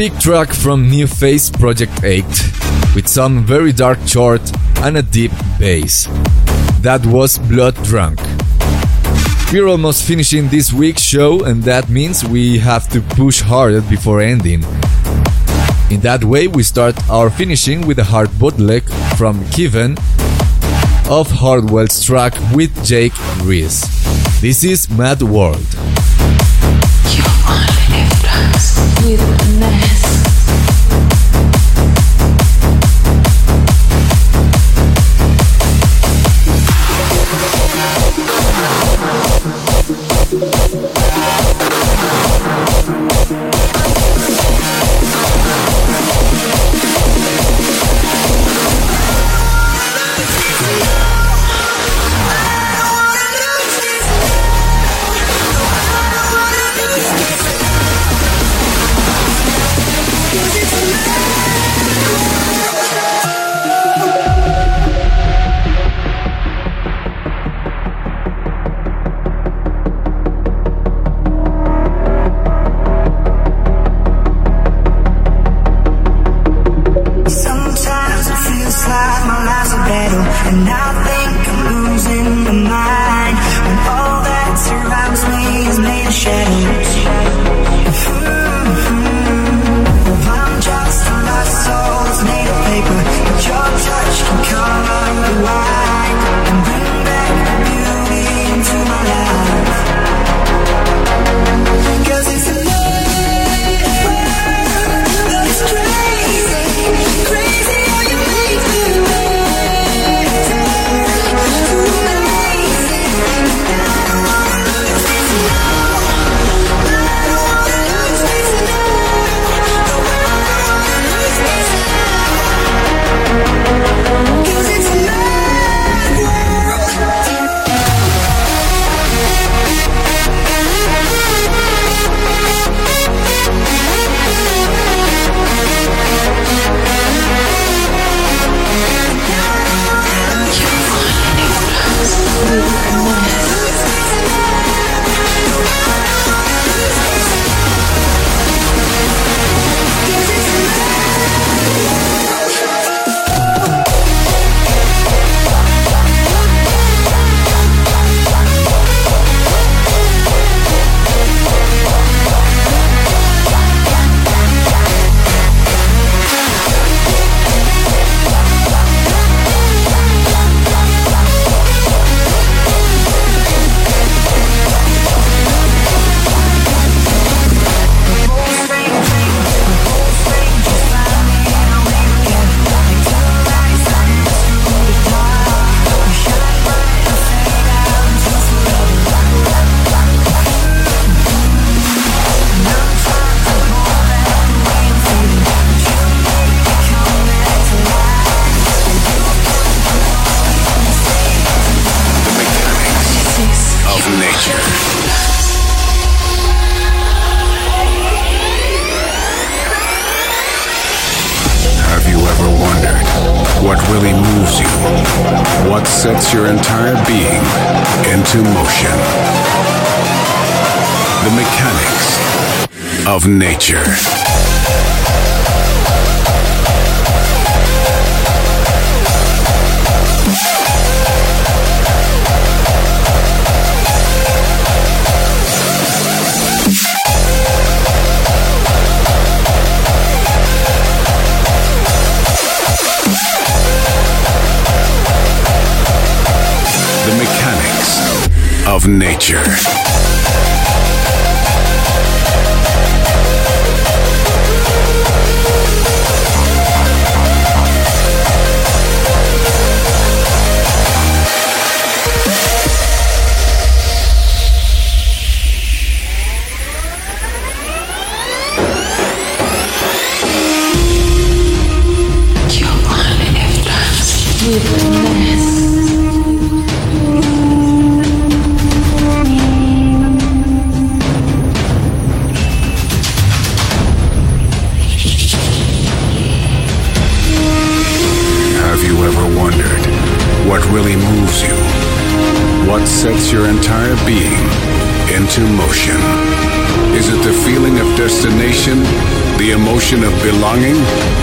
Big track from New Face Project 8 with some very dark chord and a deep bass. That was Blood Drunk. We're almost finishing this week's show, and that means we have to push harder before ending. In that way, we start our finishing with a hard bootleg from Kevin of Hardwell's track with Jake Reese. This is Mad World. really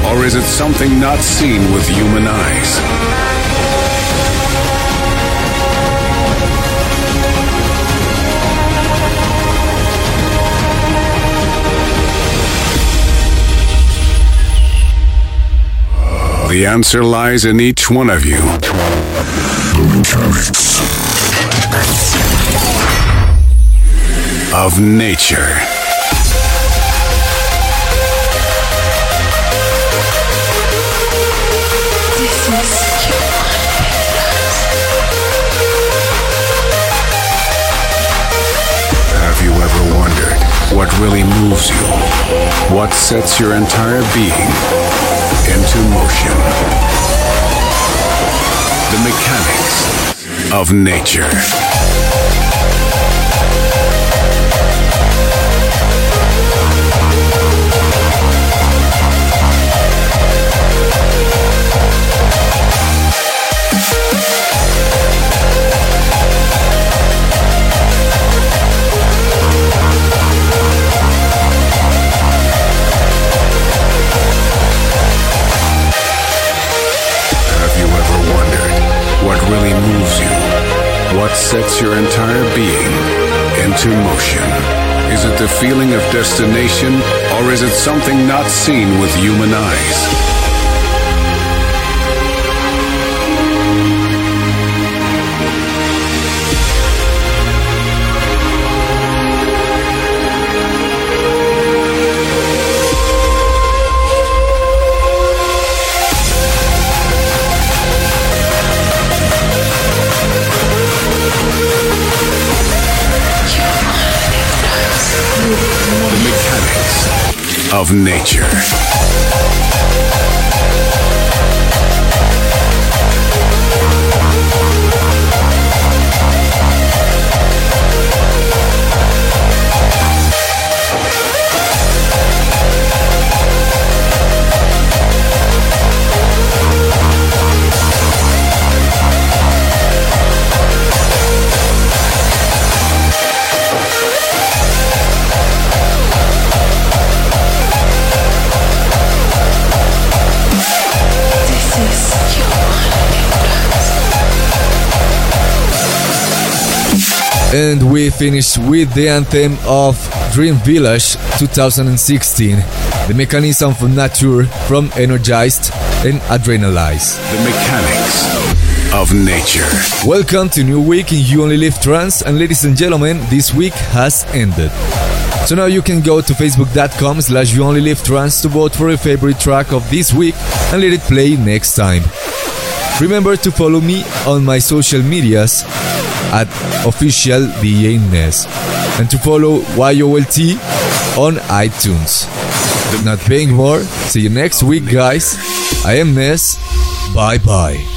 or is it something not seen with human eyes? The answer lies in each one of you. of nature. What really moves you? What sets your entire being into motion? The mechanics of nature. Sets your entire being into motion? Is it the feeling of destination, or is it something not seen with human eyes? Of nature. And we finish with the anthem of Dream Village 2016, the mechanism of nature from Energyzed and Adrenalize. The mechanics of nature. Welcome to new week in You Only Live Trance, and ladies and gentlemen, this week has ended. So now you can go to facebook.com slash you only live trance to vote for your favorite track of this week and let it play next time. Remember to follow me on my social medias at official DJ Ness and to follow YOLT on iTunes. Not paying more. See you next week, guys. I am Ness. Bye bye.